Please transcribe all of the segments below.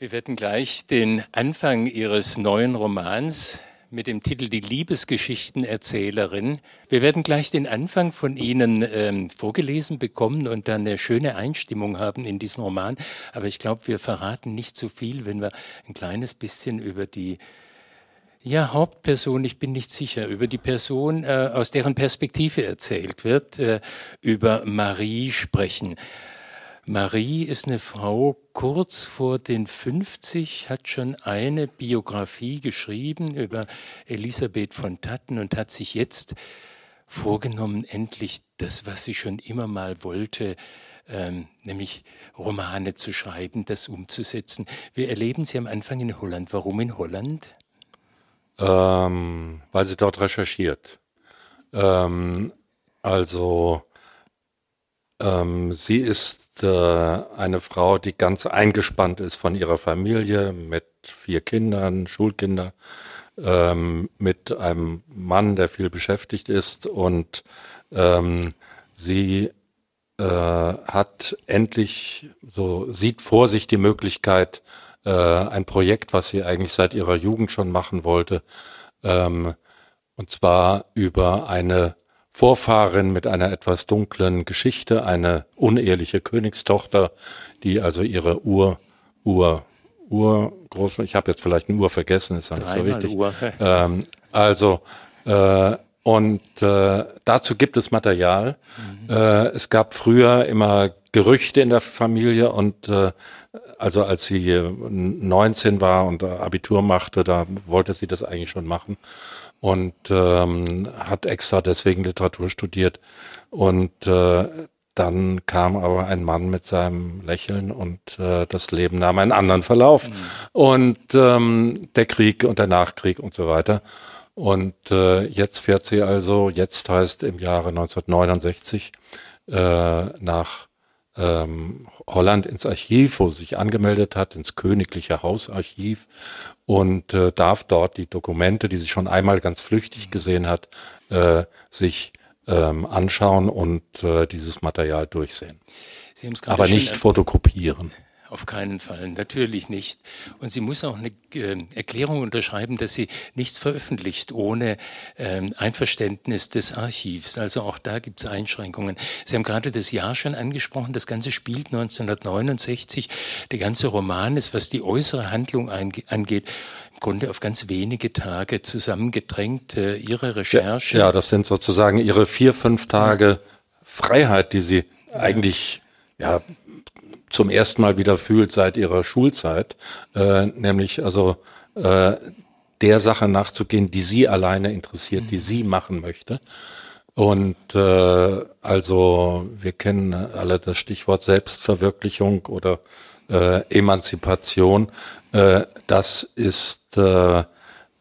Wir werden gleich den Anfang Ihres neuen Romans mit dem Titel Die Liebesgeschichtenerzählerin. Wir werden gleich den Anfang von Ihnen ähm, vorgelesen bekommen und dann eine schöne Einstimmung haben in diesen Roman. Aber ich glaube, wir verraten nicht zu viel, wenn wir ein kleines bisschen über die ja, Hauptperson, ich bin nicht sicher, über die Person, äh, aus deren Perspektive erzählt wird, äh, über Marie sprechen. Marie ist eine Frau kurz vor den 50, hat schon eine Biografie geschrieben über Elisabeth von Tatten und hat sich jetzt vorgenommen, endlich das, was sie schon immer mal wollte, ähm, nämlich Romane zu schreiben, das umzusetzen. Wir erleben sie am Anfang in Holland. Warum in Holland? Ähm, weil sie dort recherchiert. Ähm, also ähm, sie ist äh, eine Frau, die ganz eingespannt ist von ihrer Familie mit vier Kindern, Schulkinder, ähm, mit einem Mann, der viel beschäftigt ist. Und ähm, sie äh, hat endlich so sieht vor sich die Möglichkeit, äh, ein Projekt, was sie eigentlich seit ihrer Jugend schon machen wollte, ähm, und zwar über eine Vorfahrin mit einer etwas dunklen Geschichte, eine uneheliche Königstochter, die also ihre Ur, Ur, Ur, groß, ich habe jetzt vielleicht eine Uhr vergessen, ist nicht so wichtig. Ähm, also äh, und äh, dazu gibt es Material. Mhm. Äh, es gab früher immer Gerüchte in der Familie und äh, also als sie 19 war und Abitur machte, da wollte sie das eigentlich schon machen und ähm, hat extra deswegen Literatur studiert. Und äh, dann kam aber ein Mann mit seinem Lächeln und äh, das Leben nahm einen anderen Verlauf. Mhm. Und ähm, der Krieg und der Nachkrieg und so weiter. Und äh, jetzt fährt sie also, jetzt heißt im Jahre 1969, äh, nach ähm, Holland ins Archiv, wo sie sich angemeldet hat, ins Königliche Hausarchiv und äh, darf dort die Dokumente, die sie schon einmal ganz flüchtig gesehen hat, äh, sich ähm, anschauen und äh, dieses Material durchsehen. Aber nicht fotokopieren. Auf keinen Fall, natürlich nicht. Und sie muss auch eine äh, Erklärung unterschreiben, dass sie nichts veröffentlicht ohne ähm, Einverständnis des Archivs. Also auch da gibt es Einschränkungen. Sie haben gerade das Jahr schon angesprochen. Das Ganze spielt 1969. Der ganze Roman ist, was die äußere Handlung angeht, im Grunde auf ganz wenige Tage zusammengedrängt. Äh, ihre Recherche. Ja, ja, das sind sozusagen Ihre vier, fünf Tage Freiheit, die Sie eigentlich ja zum ersten Mal wieder fühlt seit ihrer Schulzeit, äh, nämlich also äh, der Sache nachzugehen, die sie alleine interessiert, die sie machen möchte. Und äh, also wir kennen alle das Stichwort Selbstverwirklichung oder äh, Emanzipation. Äh, das ist äh,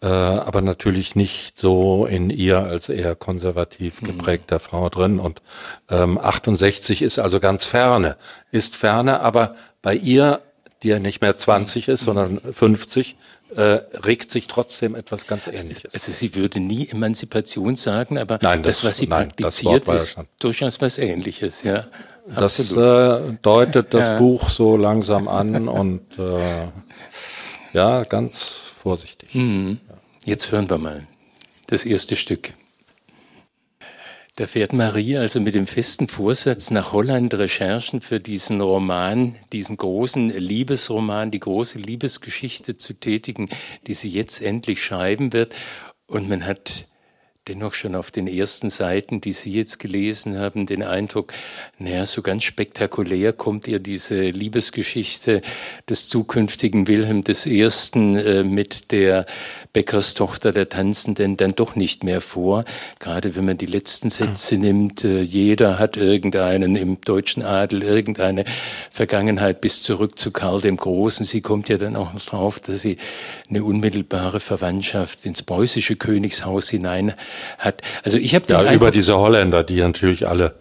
äh, aber natürlich nicht so in ihr als eher konservativ mhm. geprägter mhm. Frau drin. Und ähm, 68 ist also ganz ferne, ist ferne, aber bei ihr, die ja nicht mehr 20 ist, sondern 50, äh, regt sich trotzdem etwas ganz Ähnliches. Also sie würde nie Emanzipation sagen, aber nein, das, das was sie nein, praktiziert, ist ja durchaus was Ähnliches, ja. Das äh, deutet das ja. Buch so langsam an und äh, ja, ganz vorsichtig. Mhm. Jetzt hören wir mal das erste Stück. Da fährt Marie also mit dem festen Vorsatz nach Holland Recherchen für diesen Roman, diesen großen Liebesroman, die große Liebesgeschichte zu tätigen, die sie jetzt endlich schreiben wird. Und man hat dennoch schon auf den ersten Seiten, die Sie jetzt gelesen haben, den Eindruck, naja, so ganz spektakulär kommt ihr diese Liebesgeschichte des zukünftigen Wilhelm I. Äh, mit der Bäckerstochter der Tanzenden dann doch nicht mehr vor. Gerade wenn man die letzten Sätze nimmt, äh, jeder hat irgendeinen im deutschen Adel, irgendeine Vergangenheit bis zurück zu Karl dem Großen. Sie kommt ja dann auch noch drauf, dass sie eine unmittelbare Verwandtschaft ins preußische Königshaus hinein hat. Also ich habe ja über diese Holländer, die natürlich alle,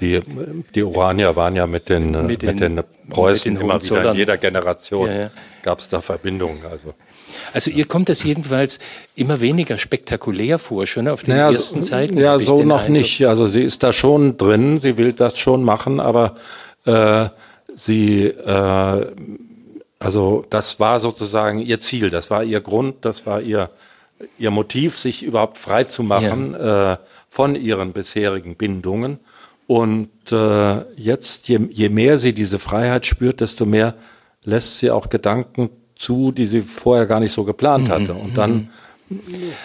die die Oranier waren ja mit den mit den, mit den Preußen mit den immer wieder in jeder Generation ja, ja. gab es da Verbindungen. Also also ihr kommt das jedenfalls immer weniger spektakulär vor, schon auf den naja, ersten Seiten. Ja, so noch Eindruck. nicht. Also sie ist da schon drin, sie will das schon machen, aber äh, sie äh, also das war sozusagen ihr Ziel, das war ihr Grund, das war ihr, ihr Motiv, sich überhaupt frei zu machen ja. äh, von ihren bisherigen Bindungen. Und äh, jetzt, je, je mehr sie diese Freiheit spürt, desto mehr lässt sie auch Gedanken zu, die sie vorher gar nicht so geplant mhm. hatte. Und dann mhm.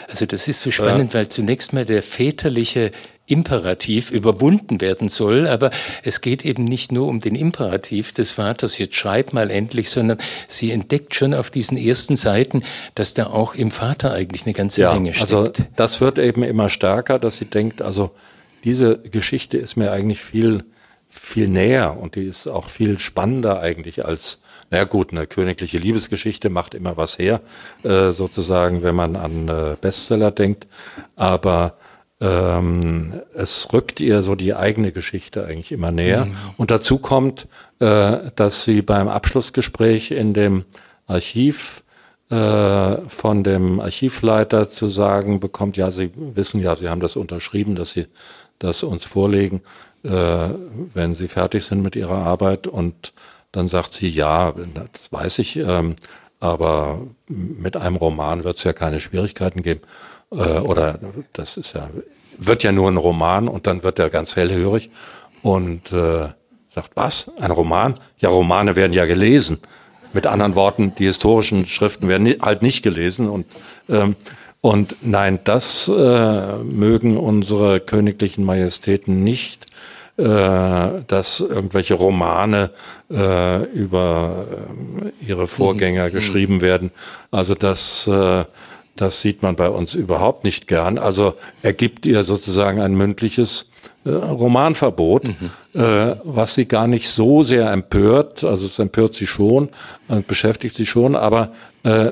also das ist so spannend, ja. weil zunächst mal der väterliche Imperativ überwunden werden soll. Aber es geht eben nicht nur um den Imperativ des Vaters, jetzt schreib mal endlich, sondern sie entdeckt schon auf diesen ersten Seiten, dass da auch im Vater eigentlich eine ganze ja, Menge steckt. Also das wird eben immer stärker, dass sie denkt, also diese Geschichte ist mir eigentlich viel, viel näher und die ist auch viel spannender eigentlich als na gut, eine königliche Liebesgeschichte macht immer was her, äh, sozusagen, wenn man an äh, Bestseller denkt. Aber ähm, es rückt ihr so die eigene Geschichte eigentlich immer näher. Mhm. Und dazu kommt, äh, dass sie beim Abschlussgespräch in dem Archiv äh, von dem Archivleiter zu sagen bekommt, ja, Sie wissen ja, Sie haben das unterschrieben, dass Sie das uns vorlegen, äh, wenn Sie fertig sind mit Ihrer Arbeit. Und dann sagt sie, ja, das weiß ich, ähm, aber mit einem Roman wird es ja keine Schwierigkeiten geben äh, oder das ist ja, wird ja nur ein Roman und dann wird er ganz hellhörig und äh, sagt, was? Ein Roman? Ja, Romane werden ja gelesen. Mit anderen Worten, die historischen Schriften werden halt nicht gelesen und ähm, und nein, das äh, mögen unsere königlichen Majestäten nicht, äh, dass irgendwelche Romane äh, über äh, ihre Vorgänger mhm. geschrieben werden. Also das äh, das sieht man bei uns überhaupt nicht gern. Also er gibt ihr sozusagen ein mündliches äh, Romanverbot, mhm. äh, was sie gar nicht so sehr empört. Also es empört sie schon und beschäftigt sie schon, aber äh,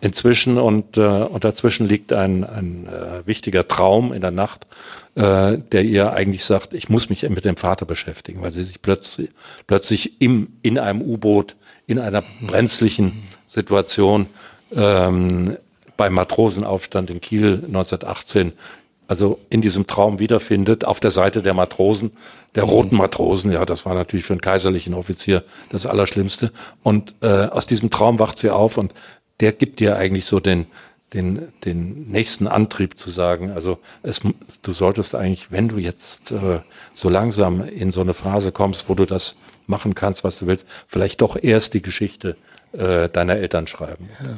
inzwischen und, äh, und dazwischen liegt ein, ein äh, wichtiger Traum in der Nacht, äh, der ihr eigentlich sagt, ich muss mich mit dem Vater beschäftigen, weil sie sich plötzlich, plötzlich im, in einem U-Boot, in einer brenzlichen Situation ähm, beim Matrosenaufstand in Kiel 1918 also in diesem Traum wiederfindet, auf der Seite der Matrosen, der roten Matrosen, ja, das war natürlich für einen kaiserlichen Offizier das Allerschlimmste. Und äh, aus diesem Traum wacht sie auf und der gibt dir eigentlich so den, den, den nächsten Antrieb zu sagen, also es, du solltest eigentlich, wenn du jetzt äh, so langsam in so eine Phase kommst, wo du das machen kannst, was du willst, vielleicht doch erst die Geschichte äh, deiner Eltern schreiben. Ja.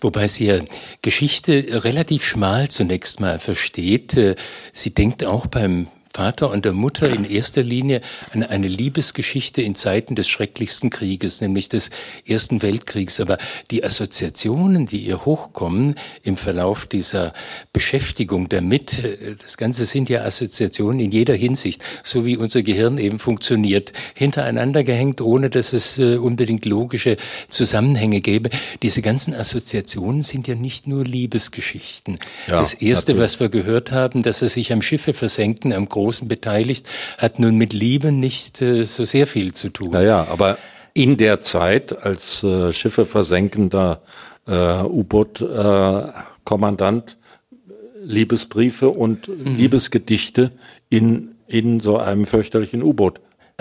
Wobei sie ja Geschichte relativ schmal zunächst mal versteht. Äh, sie denkt auch beim Vater und der Mutter in erster Linie an eine Liebesgeschichte in Zeiten des schrecklichsten Krieges, nämlich des Ersten Weltkriegs. Aber die Assoziationen, die ihr hochkommen im Verlauf dieser Beschäftigung damit, äh, das Ganze sind ja Assoziationen in jeder Hinsicht, so wie unser Gehirn eben funktioniert, hintereinander gehängt, ohne dass es äh, unbedingt logische Zusammenhänge gäbe. Diese ganzen Assoziationen sind ja nicht nur Liebesgeschichten. Ja, das Erste, natürlich. was wir gehört haben, dass er sich am Schiffe versenkten, am Großen beteiligt, hat nun mit Liebe nicht äh, so sehr viel zu tun. Naja, aber in der Zeit als äh, Schiffe versenkender äh, U-Boot-Kommandant äh, Liebesbriefe und mhm. Liebesgedichte in, in so einem fürchterlichen U-Boot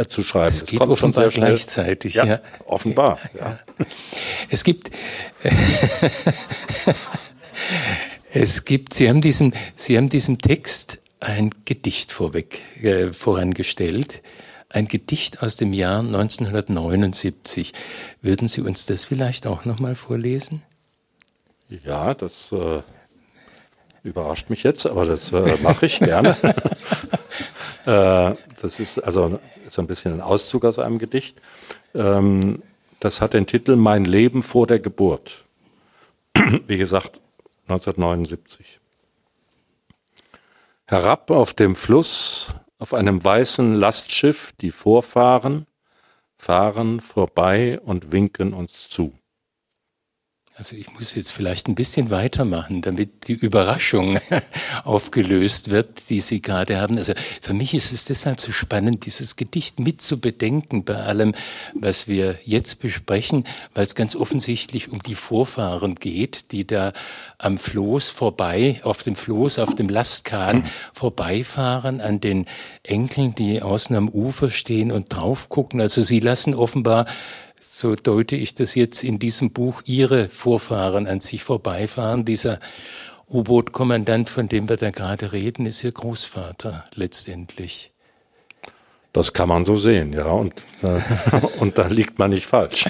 zu schreiben. Es geht offenbar gleichzeitig. Ja, ja. offenbar. Ja. Es gibt, es gibt, Sie haben diesen, Sie haben diesen Text ein Gedicht vorweg äh, vorangestellt. Ein Gedicht aus dem Jahr 1979. Würden Sie uns das vielleicht auch noch mal vorlesen? Ja, das äh, überrascht mich jetzt, aber das äh, mache ich gerne. äh, das ist also so ein bisschen ein Auszug aus einem Gedicht. Ähm, das hat den Titel Mein Leben vor der Geburt. Wie gesagt, 1979. Herab auf dem Fluss, auf einem weißen Lastschiff, die vorfahren, fahren vorbei und winken uns zu. Also ich muss jetzt vielleicht ein bisschen weitermachen, damit die Überraschung aufgelöst wird, die Sie gerade haben. Also für mich ist es deshalb so spannend, dieses Gedicht mitzubedenken bei allem, was wir jetzt besprechen, weil es ganz offensichtlich um die Vorfahren geht, die da am Floß vorbei, auf dem Floß, auf dem Lastkahn mhm. vorbeifahren, an den Enkeln, die außen am Ufer stehen und drauf gucken. Also sie lassen offenbar so deute ich das jetzt in diesem Buch, ihre Vorfahren an sich vorbeifahren. Dieser U-Boot-Kommandant, von dem wir da gerade reden, ist ihr Großvater letztendlich. Das kann man so sehen, ja, und, äh, und da liegt man nicht falsch.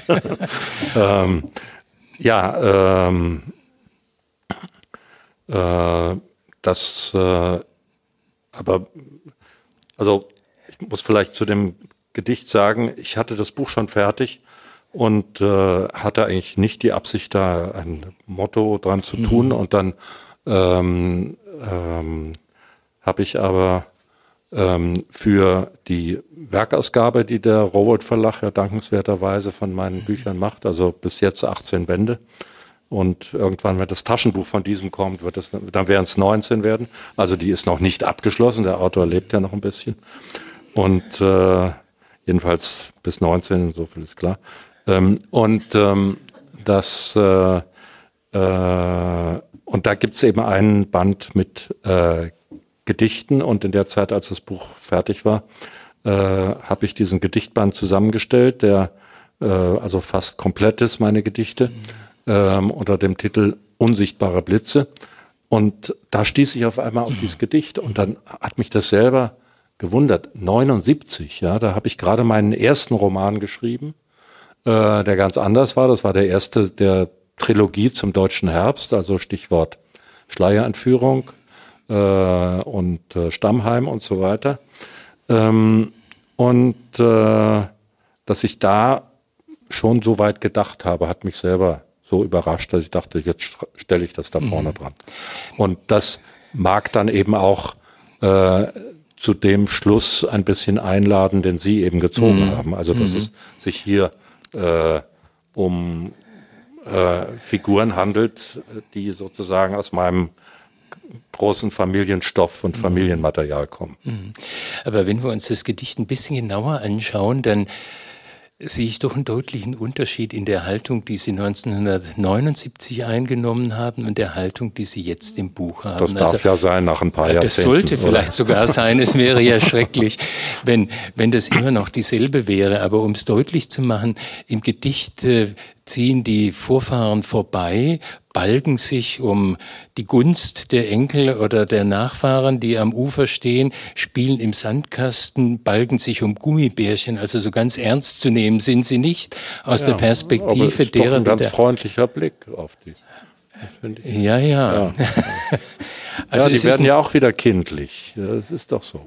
ähm, ja, ähm, äh, das, äh, aber, also ich muss vielleicht zu dem Gedicht sagen, ich hatte das Buch schon fertig und äh, hatte eigentlich nicht die Absicht, da ein Motto dran zu tun. Mhm. Und dann ähm, ähm, habe ich aber ähm, für die Werkausgabe, die der Robert Verlag ja dankenswerterweise von meinen mhm. Büchern macht, also bis jetzt 18 Bände. Und irgendwann, wenn das Taschenbuch von diesem kommt, wird es, dann werden es 19 werden. Also die ist noch nicht abgeschlossen. Der Autor lebt ja noch ein bisschen. Und äh, jedenfalls bis 19, so viel ist klar. Ähm, und ähm, das äh, äh, und da gibt's eben einen Band mit äh, Gedichten und in der Zeit, als das Buch fertig war, äh, habe ich diesen Gedichtband zusammengestellt, der äh, also fast komplett ist, meine Gedichte, ähm, unter dem Titel Unsichtbare Blitze. Und da stieß ich auf einmal auf dieses Gedicht und dann hat mich das selber gewundert. 79, ja, da habe ich gerade meinen ersten Roman geschrieben, äh, der ganz anders war. Das war der erste der Trilogie zum deutschen Herbst, also Stichwort Schleierentführung äh, und äh, Stammheim und so weiter. Ähm, und äh, dass ich da schon so weit gedacht habe, hat mich selber so überrascht, dass ich dachte, jetzt stelle ich das da vorne mhm. dran. Und das mag dann eben auch äh, zu dem Schluss ein bisschen einladen, den Sie eben gezogen mhm. haben. Also dass mhm. es sich hier äh, um äh, Figuren handelt, die sozusagen aus meinem großen Familienstoff und mhm. Familienmaterial kommen. Mhm. Aber wenn wir uns das Gedicht ein bisschen genauer anschauen, dann sehe ich doch einen deutlichen Unterschied in der Haltung, die Sie 1979 eingenommen haben und der Haltung, die Sie jetzt im Buch haben. Das darf also, ja sein nach ein paar Jahrzehnten. Das sollte oder? vielleicht sogar sein. Es wäre ja schrecklich, wenn, wenn das immer noch dieselbe wäre. Aber um es deutlich zu machen, im Gedicht äh, ziehen die Vorfahren vorbei, balgen sich um die Gunst der Enkel oder der Nachfahren, die am Ufer stehen, spielen im Sandkasten, balgen sich um Gummibärchen. Also so ganz ernst zu nehmen sind sie nicht aus ja, der Perspektive aber ist derer. Doch ein ganz freundlicher Blick auf die. Ja, ja. ja. also ja, die werden ja auch wieder kindlich. Das ist doch so.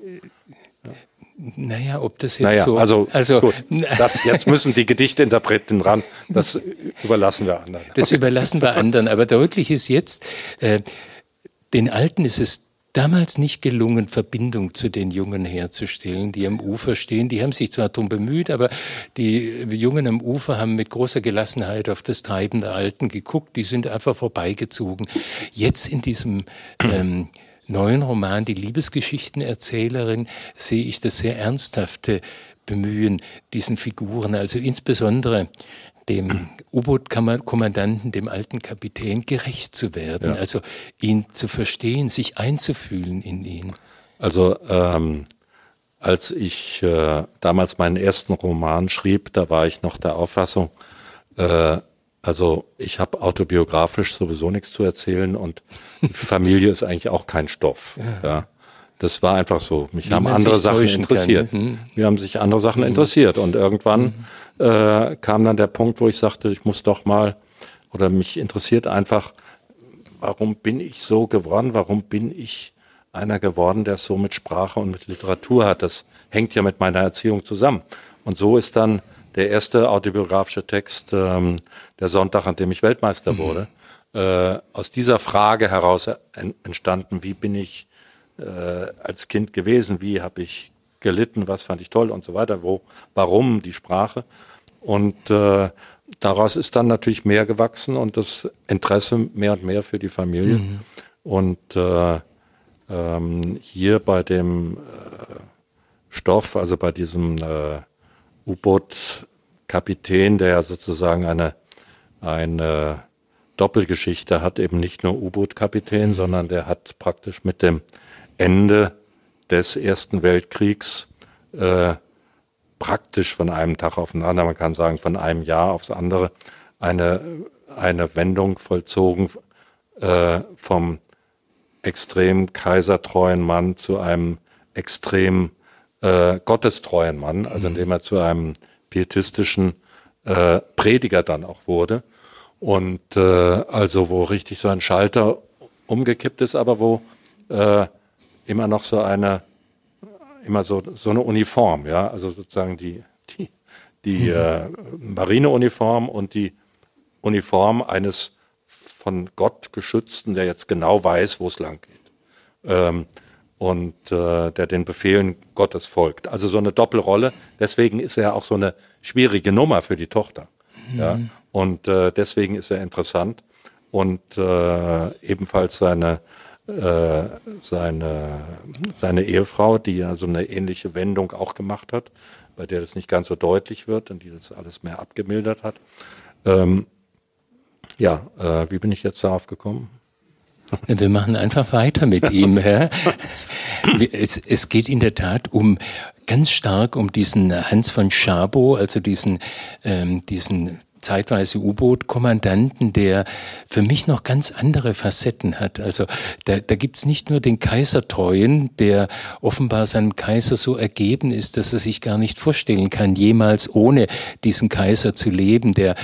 Naja, ob das jetzt naja, so. Also, also gut. Das, jetzt müssen die Gedichteinterpreten ran. Das überlassen wir anderen. Das überlassen wir anderen. Aber deutlich ist jetzt, äh, den Alten ist es damals nicht gelungen, Verbindung zu den Jungen herzustellen, die am Ufer stehen. Die haben sich zwar darum bemüht, aber die Jungen am Ufer haben mit großer Gelassenheit auf das Treiben der Alten geguckt. Die sind einfach vorbeigezogen. Jetzt in diesem ähm, neuen Roman Die Liebesgeschichtenerzählerin sehe ich das sehr ernsthafte Bemühen diesen Figuren, also insbesondere dem U-Boot-Kommandanten, dem alten Kapitän, gerecht zu werden, ja. also ihn zu verstehen, sich einzufühlen in ihn. Also ähm, als ich äh, damals meinen ersten Roman schrieb, da war ich noch der Auffassung, äh, also ich habe autobiografisch sowieso nichts zu erzählen und Familie ist eigentlich auch kein Stoff. Ja. ja. Das war einfach so. Mich Wie haben andere Sachen interessiert. Kann. Mhm. Mir haben sich andere Sachen mhm. interessiert. Und irgendwann mhm. äh, kam dann der Punkt, wo ich sagte, ich muss doch mal, oder mich interessiert einfach, warum bin ich so geworden? Warum bin ich einer geworden, der es so mit Sprache und mit Literatur hat? Das hängt ja mit meiner Erziehung zusammen. Und so ist dann der erste autobiografische Text, ähm, der Sonntag, an dem ich Weltmeister mhm. wurde, äh, aus dieser Frage heraus entstanden, wie bin ich äh, als Kind gewesen, wie habe ich gelitten, was fand ich toll und so weiter, wo, warum die Sprache. Und äh, daraus ist dann natürlich mehr gewachsen und das Interesse mehr und mehr für die Familie. Mhm. Und äh, ähm, hier bei dem äh, Stoff, also bei diesem äh, U-Boot-Kapitän, der ja sozusagen eine, eine Doppelgeschichte hat, eben nicht nur U-Boot-Kapitän, sondern der hat praktisch mit dem Ende des Ersten Weltkriegs äh, praktisch von einem Tag auf den anderen, man kann sagen von einem Jahr aufs andere, eine, eine Wendung vollzogen äh, vom extrem kaisertreuen Mann zu einem extrem äh, gottestreuen Mann, also indem er zu einem pietistischen äh, Prediger dann auch wurde. Und äh, also wo richtig so ein Schalter umgekippt ist, aber wo äh, immer noch so eine immer so so eine Uniform, ja, also sozusagen die die die mhm. äh, Marineuniform und die Uniform eines von Gott geschützten, der jetzt genau weiß, wo es lang geht. Ähm, und äh, der den Befehlen Gottes folgt. Also so eine Doppelrolle. Deswegen ist er auch so eine schwierige Nummer für die Tochter. Mhm. Ja? Und äh, deswegen ist er interessant. Und äh, ebenfalls seine, äh, seine, seine Ehefrau, die ja so eine ähnliche Wendung auch gemacht hat, bei der das nicht ganz so deutlich wird und die das alles mehr abgemildert hat. Ähm, ja, äh, wie bin ich jetzt darauf gekommen? Wir machen einfach weiter mit ihm. Ja. Es, es geht in der Tat um ganz stark um diesen Hans von Schabo, also diesen, ähm, diesen zeitweise U-Boot-Kommandanten, der für mich noch ganz andere Facetten hat. Also da, da gibt's nicht nur den Kaisertreuen, der offenbar seinem Kaiser so ergeben ist, dass er sich gar nicht vorstellen kann, jemals ohne diesen Kaiser zu leben, der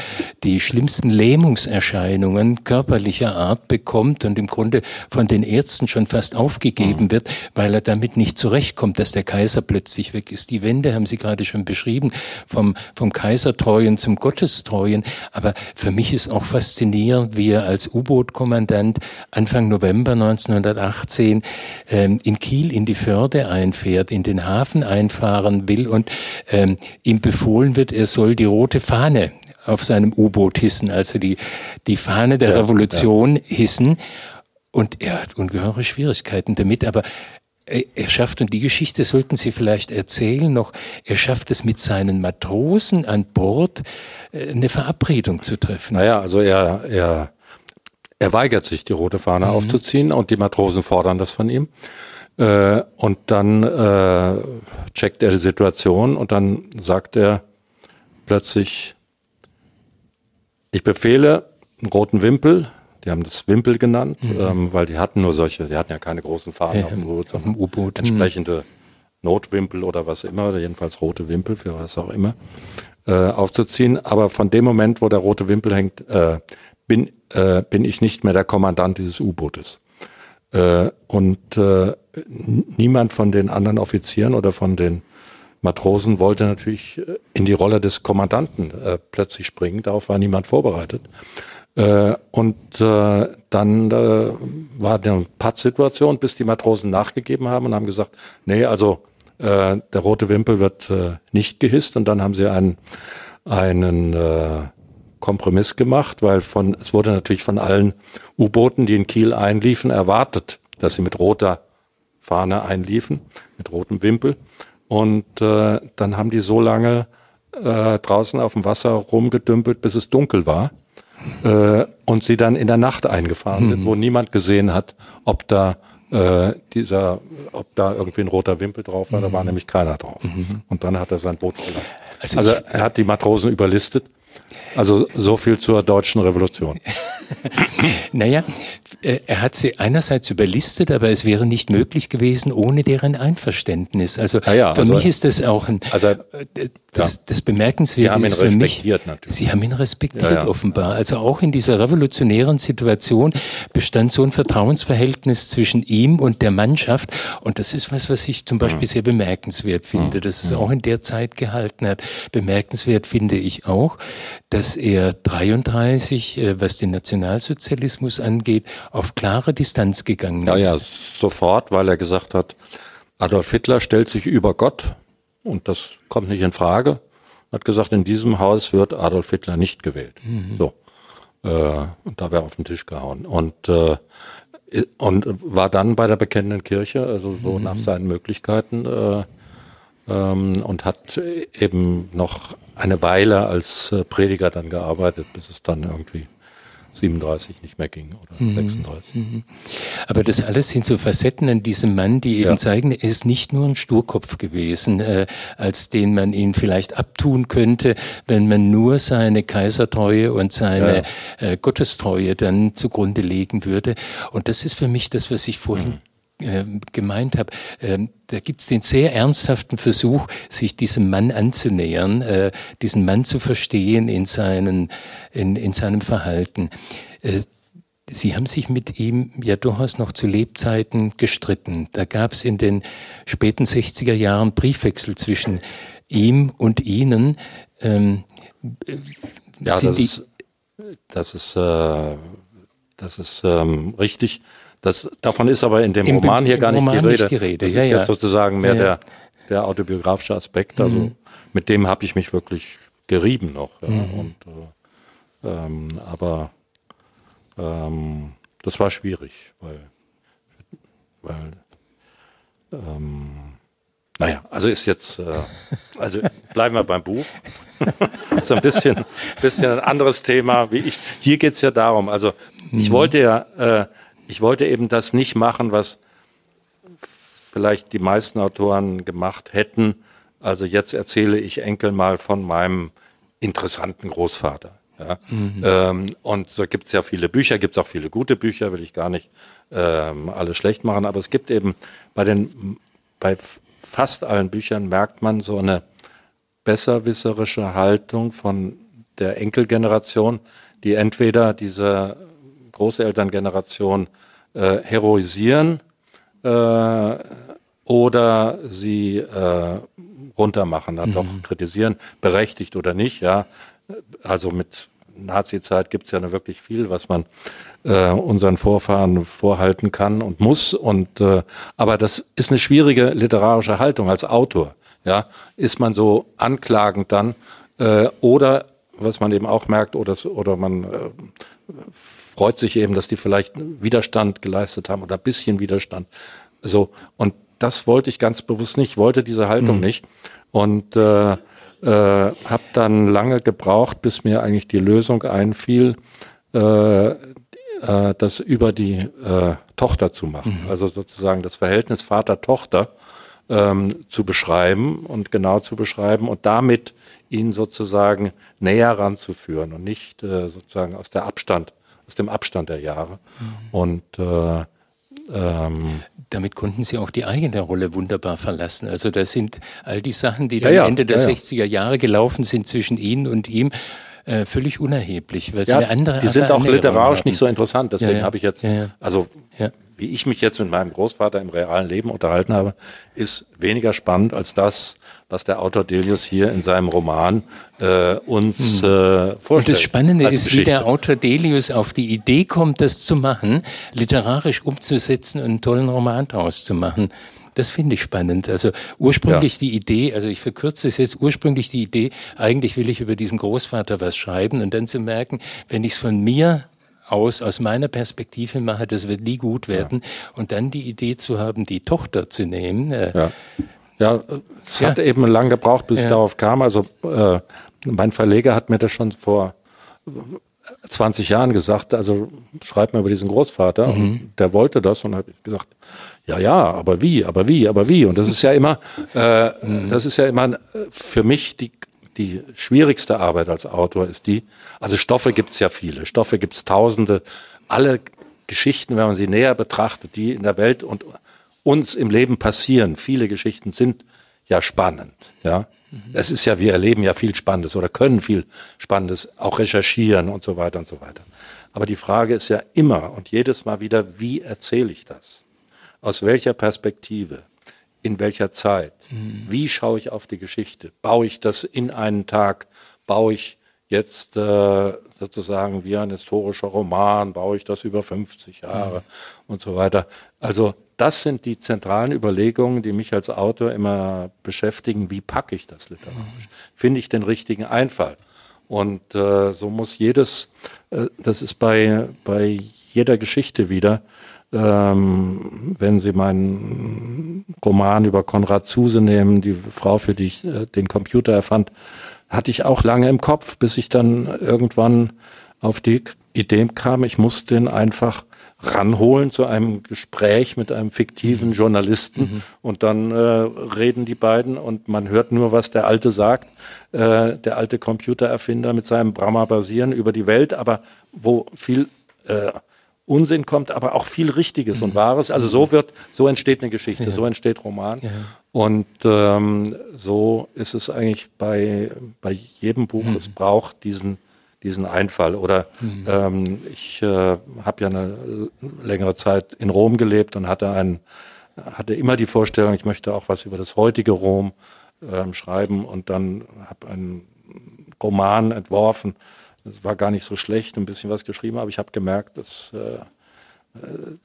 die schlimmsten Lähmungserscheinungen körperlicher Art bekommt und im Grunde von den Ärzten schon fast aufgegeben mhm. wird, weil er damit nicht zurechtkommt, dass der Kaiser plötzlich weg ist. Die Wende haben Sie gerade schon beschrieben, vom, vom Kaisertreuen zum Gottestreuen Historien. Aber für mich ist auch faszinierend, wie er als U-Boot-Kommandant Anfang November 1918 ähm, in Kiel in die Förde einfährt, in den Hafen einfahren will und ähm, ihm befohlen wird, er soll die rote Fahne auf seinem U-Boot hissen, also die, die Fahne der ja, Revolution ja. hissen. Und er hat ungeheure Schwierigkeiten damit, aber er schafft, und die Geschichte sollten Sie vielleicht erzählen noch, er schafft es mit seinen Matrosen an Bord, äh, eine Verabredung zu treffen. Naja, also er, er, er weigert sich, die rote Fahne mhm. aufzuziehen und die Matrosen fordern das von ihm. Äh, und dann äh, checkt er die Situation und dann sagt er plötzlich, ich befehle einen roten Wimpel, die haben das Wimpel genannt, mhm. ähm, weil die hatten nur solche, die hatten ja keine großen Fahnen ja, auf dem Boot, sondern U-Boot. Entsprechende Notwimpel oder was immer, oder jedenfalls rote Wimpel für was auch immer, äh, aufzuziehen. Aber von dem Moment, wo der rote Wimpel hängt, äh, bin, äh, bin ich nicht mehr der Kommandant dieses U-Bootes. Äh, und äh, niemand von den anderen Offizieren oder von den Matrosen wollte natürlich äh, in die Rolle des Kommandanten äh, plötzlich springen. Darauf war niemand vorbereitet. Äh, und äh, dann äh, war eine Pattsituation, bis die Matrosen nachgegeben haben und haben gesagt, nee, also äh, der rote Wimpel wird äh, nicht gehisst. Und dann haben sie einen, einen äh, Kompromiss gemacht, weil von es wurde natürlich von allen U-Booten, die in Kiel einliefen, erwartet, dass sie mit roter Fahne einliefen, mit rotem Wimpel. Und äh, dann haben die so lange äh, draußen auf dem Wasser rumgedümpelt, bis es dunkel war äh, und sie dann in der Nacht eingefahren sind, mhm. wo niemand gesehen hat, ob da äh, dieser, ob da irgendwie ein roter Wimpel drauf war, mhm. da war mhm. nämlich keiner drauf. Mhm. Und dann hat er sein Boot verlassen. Also, also er hat die Matrosen überlistet. Also so viel zur deutschen Revolution. naja, er hat sie einerseits überlistet, aber es wäre nicht möglich gewesen ohne deren Einverständnis. Also ja, ja, für also, mich ist das auch ein, also, äh, das, ja. das Bemerkenswerte ist für mich, natürlich. Sie haben ihn respektiert offenbar. Also auch in dieser revolutionären Situation bestand so ein Vertrauensverhältnis zwischen ihm und der Mannschaft. Und das ist was, was ich zum Beispiel sehr bemerkenswert finde, dass es auch in der Zeit gehalten hat. Bemerkenswert finde ich auch, dass er 33, äh, was den Nationalsozialismus angeht, auf klare Distanz gegangen ist. Ja, ja, sofort, weil er gesagt hat, Adolf Hitler stellt sich über Gott und das kommt nicht in Frage. Hat gesagt, in diesem Haus wird Adolf Hitler nicht gewählt. Mhm. So. Äh, und da wäre auf den Tisch gehauen. Und, äh, und war dann bei der bekennenden Kirche, also so mhm. nach seinen Möglichkeiten, äh, ähm, und hat eben noch eine Weile als äh, Prediger dann gearbeitet, bis es dann irgendwie 37 nicht mehr ging oder mhm. 36. Mhm. Aber das alles sind so Facetten an diesem Mann, die eben ja. zeigen, er ist nicht nur ein Sturkopf gewesen, äh, als den man ihn vielleicht abtun könnte, wenn man nur seine Kaisertreue und seine ja. äh, Gottestreue dann zugrunde legen würde. Und das ist für mich das, was ich vorhin mhm ähm, gemeint habe, ähm, da gibt es den sehr ernsthaften Versuch, sich diesem Mann anzunähern, äh, diesen Mann zu verstehen in, seinen, in, in seinem Verhalten. Äh, Sie haben sich mit ihm ja durchaus noch zu Lebzeiten gestritten. Da gab es in den späten 60er Jahren Briefwechsel zwischen ihm und Ihnen. Ähm, ja, das ist, das ist, äh, das ist ähm, richtig. Das, davon ist aber in dem Im, Roman hier gar nicht die, nicht die, Rede. Das ja, ist ja. jetzt sozusagen mehr ja, der, der autobiografische Aspekt. Also mhm. mit dem habe ich mich wirklich gerieben noch. Mhm. Und, äh, ähm, aber ähm, das war schwierig, weil, weil ähm, naja, also ist jetzt, äh, also bleiben wir beim Buch. das ist ein bisschen, bisschen ein anderes Thema. Wie ich, hier geht's ja darum, also ich mhm. wollte ja äh, ich wollte eben das nicht machen, was vielleicht die meisten Autoren gemacht hätten. Also jetzt erzähle ich Enkel mal von meinem interessanten Großvater. Ja? Mhm. Ähm, und da gibt es ja viele Bücher, gibt es auch viele gute Bücher, will ich gar nicht ähm, alle schlecht machen, aber es gibt eben bei den bei fast allen Büchern merkt man so eine besserwisserische Haltung von der Enkelgeneration, die entweder diese Großelterngeneration äh, heroisieren äh, oder sie äh, runtermachen, dann mhm. doch kritisieren, berechtigt oder nicht, ja. Also mit Nazi-Zeit gibt es ja wirklich viel, was man äh, unseren Vorfahren vorhalten kann und muss. Und äh, aber das ist eine schwierige literarische Haltung als Autor. Ja, ist man so anklagend dann äh, oder was man eben auch merkt oder oder man äh, freut sich eben, dass die vielleicht Widerstand geleistet haben oder ein bisschen Widerstand. So und das wollte ich ganz bewusst nicht, wollte diese Haltung mhm. nicht und äh, äh, habe dann lange gebraucht, bis mir eigentlich die Lösung einfiel, äh, äh, das über die äh, Tochter zu machen, mhm. also sozusagen das Verhältnis Vater-Tochter ähm, zu beschreiben und genau zu beschreiben und damit ihn sozusagen näher ranzuführen und nicht äh, sozusagen aus der Abstand aus dem Abstand der Jahre. Mhm. Und äh, ähm, damit konnten Sie auch die eigene Rolle wunderbar verlassen. Also das sind all die Sachen, die dann ja, Ende der ja, 60er Jahre gelaufen sind zwischen Ihnen und ihm, äh, völlig unerheblich. Weil ja, eine andere, die sind auch literarisch nicht so interessant. Deswegen habe ich jetzt, also wie ich mich jetzt mit meinem Großvater im realen Leben unterhalten habe, ist weniger spannend als das, was der Autor Delius hier in seinem Roman äh, uns hm. äh, vorstellt. Und das Spannende ist, Geschichte. wie der Autor Delius auf die Idee kommt, das zu machen, literarisch umzusetzen und einen tollen Roman daraus zu machen. Das finde ich spannend. Also ursprünglich ja. die Idee, also ich verkürze es jetzt, ursprünglich die Idee, eigentlich will ich über diesen Großvater was schreiben und dann zu merken, wenn ich es von mir aus, aus meiner Perspektive mache, das wird nie gut werden. Ja. Und dann die Idee zu haben, die Tochter zu nehmen. Äh, ja. ja, es ja. hat eben lang gebraucht, bis ich darauf kam. Also äh, mein Verleger hat mir das schon vor 20 Jahren gesagt, also schreib mir über diesen Großvater. Mhm. Und der wollte das und habe ich gesagt, ja, ja, aber wie, aber wie, aber wie. Und das ist ja immer, äh, mhm. das ist ja immer für mich die die schwierigste Arbeit als Autor ist die, also Stoffe gibt's ja viele, Stoffe gibt's tausende, alle Geschichten, wenn man sie näher betrachtet, die in der Welt und uns im Leben passieren, viele Geschichten sind ja spannend, ja. Mhm. Es ist ja, wir erleben ja viel Spannendes oder können viel Spannendes auch recherchieren und so weiter und so weiter. Aber die Frage ist ja immer und jedes Mal wieder, wie erzähle ich das? Aus welcher Perspektive? In welcher Zeit? Mhm. Wie schaue ich auf die Geschichte? Baue ich das in einen Tag? Baue ich jetzt äh, sozusagen wie ein historischer Roman? Baue ich das über 50 Jahre mhm. und so weiter? Also das sind die zentralen Überlegungen, die mich als Autor immer beschäftigen. Wie packe ich das literarisch? Mhm. Finde ich den richtigen Einfall? Und äh, so muss jedes, äh, das ist bei, bei jeder Geschichte wieder, ähm, wenn Sie meinen Roman über Konrad Zuse nehmen, die Frau, für die ich äh, den Computer erfand, hatte ich auch lange im Kopf, bis ich dann irgendwann auf die Idee kam, ich muss den einfach ranholen zu einem Gespräch mit einem fiktiven mhm. Journalisten mhm. und dann äh, reden die beiden und man hört nur, was der Alte sagt, äh, der alte Computererfinder mit seinem Brahma basieren über die Welt, aber wo viel äh, Unsinn kommt, aber auch viel Richtiges mhm. und Wahres. Also so wird, so entsteht eine Geschichte, ja. so entsteht Roman. Ja. Und ähm, so ist es eigentlich bei, bei jedem Buch. Mhm. Es braucht diesen, diesen Einfall. Oder mhm. ähm, ich äh, habe ja eine längere Zeit in Rom gelebt und hatte einen, hatte immer die Vorstellung, ich möchte auch was über das heutige Rom ähm, schreiben und dann habe einen Roman entworfen. Das war gar nicht so schlecht, ein bisschen was geschrieben, aber ich habe gemerkt, das, äh,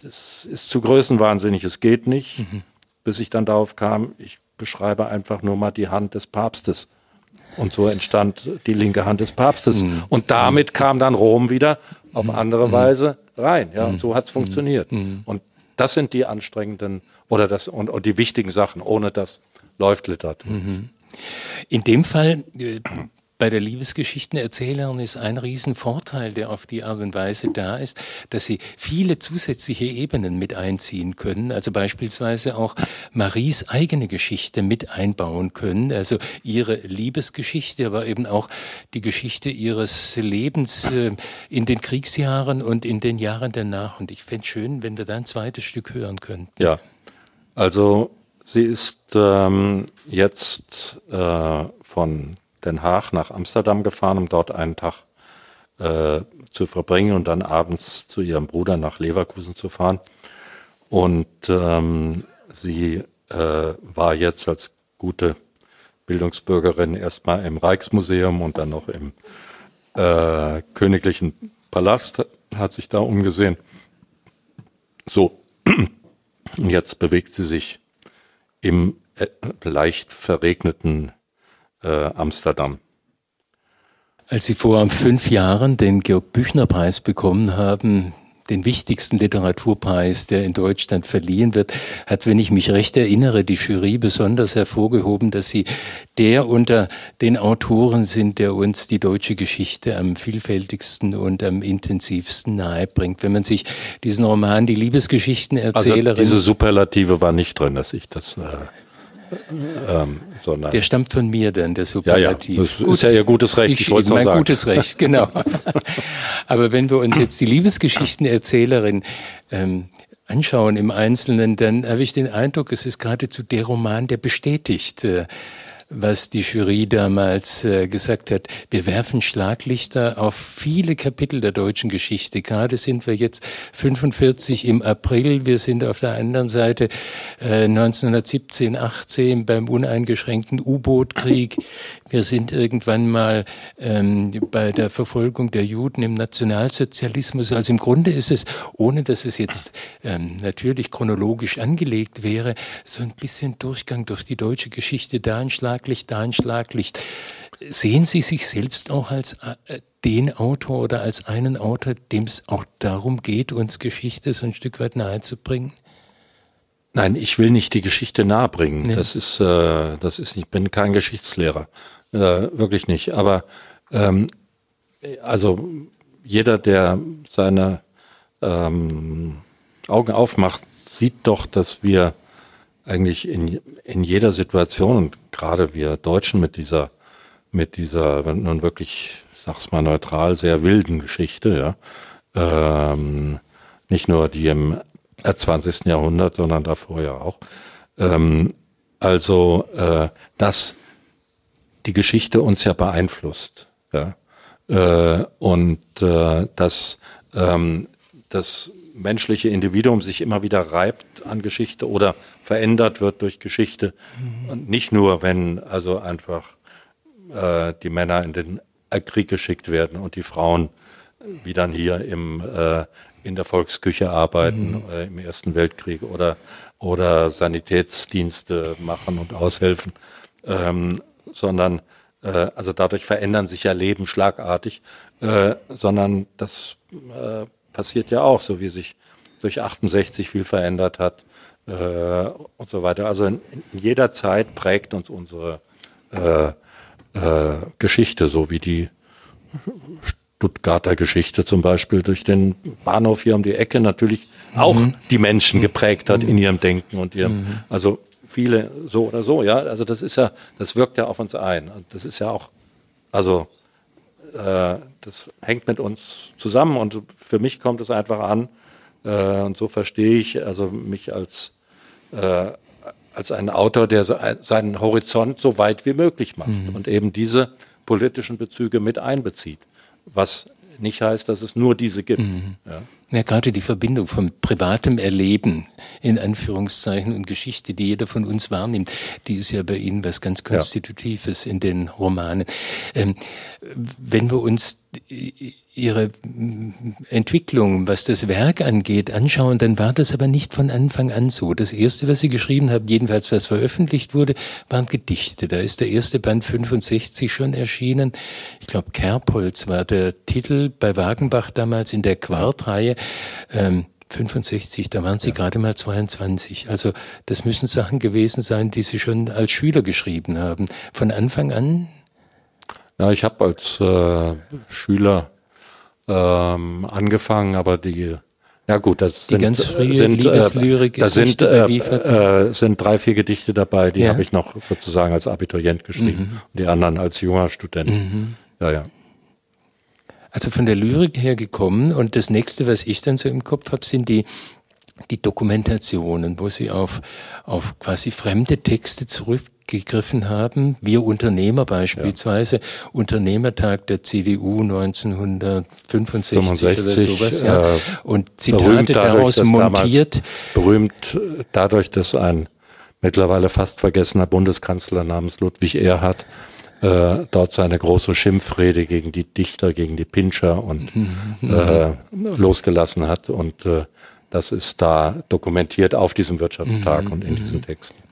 das ist zu größenwahnsinnig, es geht nicht. Mhm bis ich dann darauf kam, ich beschreibe einfach nur mal die Hand des Papstes. Und so entstand die linke Hand des Papstes. Mhm. Und damit kam dann Rom wieder auf mhm. andere mhm. Weise rein. Ja, und mhm. so hat es funktioniert. Mhm. Und das sind die anstrengenden oder das und, und die wichtigen Sachen. Ohne das läuft Literatur. In dem Fall äh, bei der Liebesgeschichtenerzählerin ist ein Riesenvorteil, der auf die Art und Weise da ist, dass sie viele zusätzliche Ebenen mit einziehen können, also beispielsweise auch Maries eigene Geschichte mit einbauen können, also ihre Liebesgeschichte, aber eben auch die Geschichte ihres Lebens äh, in den Kriegsjahren und in den Jahren danach. Und ich fände es schön, wenn wir da ein zweites Stück hören könnten. Ja, also sie ist ähm, jetzt äh, von den Haag nach Amsterdam gefahren, um dort einen Tag äh, zu verbringen und dann abends zu ihrem Bruder nach Leverkusen zu fahren. Und ähm, sie äh, war jetzt als gute Bildungsbürgerin erstmal im Rijksmuseum und dann noch im äh, Königlichen Palast, hat sich da umgesehen. So, und jetzt bewegt sie sich im äh, leicht verregneten äh, Amsterdam. Als Sie vor fünf Jahren den Georg Büchner Preis bekommen haben, den wichtigsten Literaturpreis, der in Deutschland verliehen wird, hat, wenn ich mich recht erinnere, die Jury besonders hervorgehoben, dass sie der unter den Autoren sind, der uns die deutsche Geschichte am vielfältigsten und am intensivsten nahebringt. Wenn man sich diesen Roman Die Liebesgeschichtenerzählerin... Also diese Superlative war nicht drin, dass ich das... Äh ähm, sondern der stammt von mir dann, der Superlativ. Ja, ja, das Gut, ist ja ihr gutes Recht. Ich, ich wollte mein sagen. gutes Recht, genau. Aber wenn wir uns jetzt die Liebesgeschichtenerzählerin ähm, anschauen im Einzelnen, dann habe ich den Eindruck, es ist geradezu der Roman, der bestätigt, äh, was die Jury damals äh, gesagt hat. Wir werfen Schlaglichter auf viele Kapitel der deutschen Geschichte. Gerade sind wir jetzt 45 im April. Wir sind auf der anderen Seite äh, 1917, 18 beim uneingeschränkten U-Boot-Krieg. Wir sind irgendwann mal ähm, bei der Verfolgung der Juden im Nationalsozialismus. Also im Grunde ist es, ohne dass es jetzt ähm, natürlich chronologisch angelegt wäre, so ein bisschen Durchgang durch die deutsche Geschichte da ein Schlag Schlaglicht, da ein Schlaglicht. Sehen Sie sich selbst auch als äh, den Autor oder als einen Autor, dem es auch darum geht, uns Geschichte so ein Stück weit nahezubringen? Nein, ich will nicht die Geschichte nahebringen. Nee. Das ist, äh, das ist, ich bin kein Geschichtslehrer, äh, wirklich nicht. Aber ähm, also jeder, der seine ähm, Augen aufmacht, sieht doch, dass wir eigentlich in, in jeder Situation und gerade wir Deutschen mit dieser, mit dieser nun wirklich, sag's mal neutral, sehr wilden Geschichte, ja, ähm, nicht nur die im 20. Jahrhundert, sondern davor ja auch. Ähm, also, äh, dass die Geschichte uns ja beeinflusst, ja, äh, und äh, dass ähm, das menschliche Individuum sich immer wieder reibt an Geschichte oder verändert wird durch Geschichte. Mhm. Und nicht nur, wenn also einfach äh, die Männer in den Krieg geschickt werden und die Frauen, wie dann hier im, äh, in der Volksküche arbeiten mhm. äh, im Ersten Weltkrieg oder, oder Sanitätsdienste machen und aushelfen, ähm, sondern äh, also dadurch verändern sich ja Leben schlagartig, äh, sondern das äh, passiert ja auch, so wie sich durch 68 viel verändert hat äh, und so weiter. Also in, in, jeder Zeit prägt uns unsere äh, äh, Geschichte, so wie die Stuttgarter Geschichte zum Beispiel durch den Bahnhof hier um die Ecke natürlich auch mhm. die Menschen geprägt hat mhm. in ihrem Denken und ihrem, mhm. also viele so oder so, ja. Also das ist ja, das wirkt ja auf uns ein. Und das ist ja auch, also äh, das hängt mit uns zusammen und für mich kommt es einfach an, äh, und so verstehe ich also mich als äh, als einen Autor, der seinen Horizont so weit wie möglich macht mhm. und eben diese politischen Bezüge mit einbezieht. Was nicht heißt, dass es nur diese gibt. Mhm. Ja. Ja, gerade die Verbindung von privatem Erleben in Anführungszeichen und Geschichte, die jeder von uns wahrnimmt, die ist ja bei Ihnen was ganz Konstitutives ja. in den Romanen. Ähm, wenn wir uns Ihre Entwicklung, was das Werk angeht, anschauen, dann war das aber nicht von Anfang an so. Das erste, was Sie geschrieben haben, jedenfalls was veröffentlicht wurde, waren Gedichte. Da ist der erste Band 65 schon erschienen. Ich glaube, Kerpolz war der Titel bei Wagenbach damals in der Quartreihe. Ähm, 65, da waren Sie ja. gerade mal 22. Also das müssen Sachen gewesen sein, die Sie schon als Schüler geschrieben haben. Von Anfang an? Ja, ich habe als äh, Schüler ähm, angefangen, aber die ja gut, das die sind, ganz frühe sind, äh, Liebeslyrik äh, da sind, äh, äh, sind drei, vier Gedichte dabei, die ja. habe ich noch sozusagen als Abiturient geschrieben mhm. und die anderen als junger Student. Mhm. Ja, ja. Also von der Lyrik her gekommen und das nächste, was ich dann so im Kopf habe, sind die die Dokumentationen, wo sie auf, auf quasi fremde Texte zurückgegriffen haben. Wir Unternehmer beispielsweise, ja. Unternehmertag der CDU 1965 65, oder sowas, ja. Äh, und Zitate dadurch, daraus montiert. Berühmt äh, dadurch, dass ein mittlerweile fast vergessener Bundeskanzler namens Ludwig Erhard äh, dort seine große Schimpfrede gegen die Dichter, gegen die Pinscher und mhm. äh, losgelassen hat. Und äh, das ist da dokumentiert auf diesem Wirtschaftstag mhm. und in diesen Texten.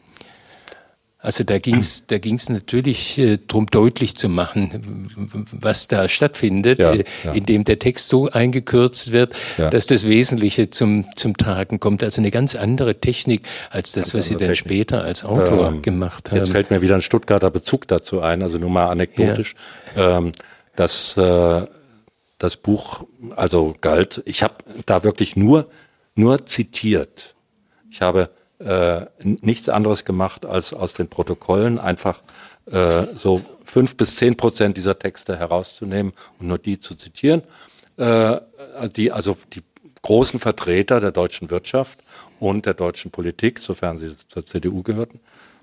Also da ging es da ging's natürlich äh, darum, deutlich zu machen, was da stattfindet, ja, äh, ja. indem der Text so eingekürzt wird, ja. dass das Wesentliche zum, zum Tragen kommt. Also eine ganz andere Technik als das, ganz was Sie dann Technik. später als Autor ähm, gemacht haben. Jetzt fällt mir wieder ein Stuttgarter Bezug dazu ein, also nur mal anekdotisch, ähm, dass äh, das Buch also galt. Ich habe da wirklich nur nur zitiert. Ich habe äh, nichts anderes gemacht, als aus den Protokollen einfach äh, so fünf bis zehn Prozent dieser Texte herauszunehmen und nur die zu zitieren, äh, die also die großen Vertreter der deutschen Wirtschaft und der deutschen Politik, sofern sie zur CDU gehörten.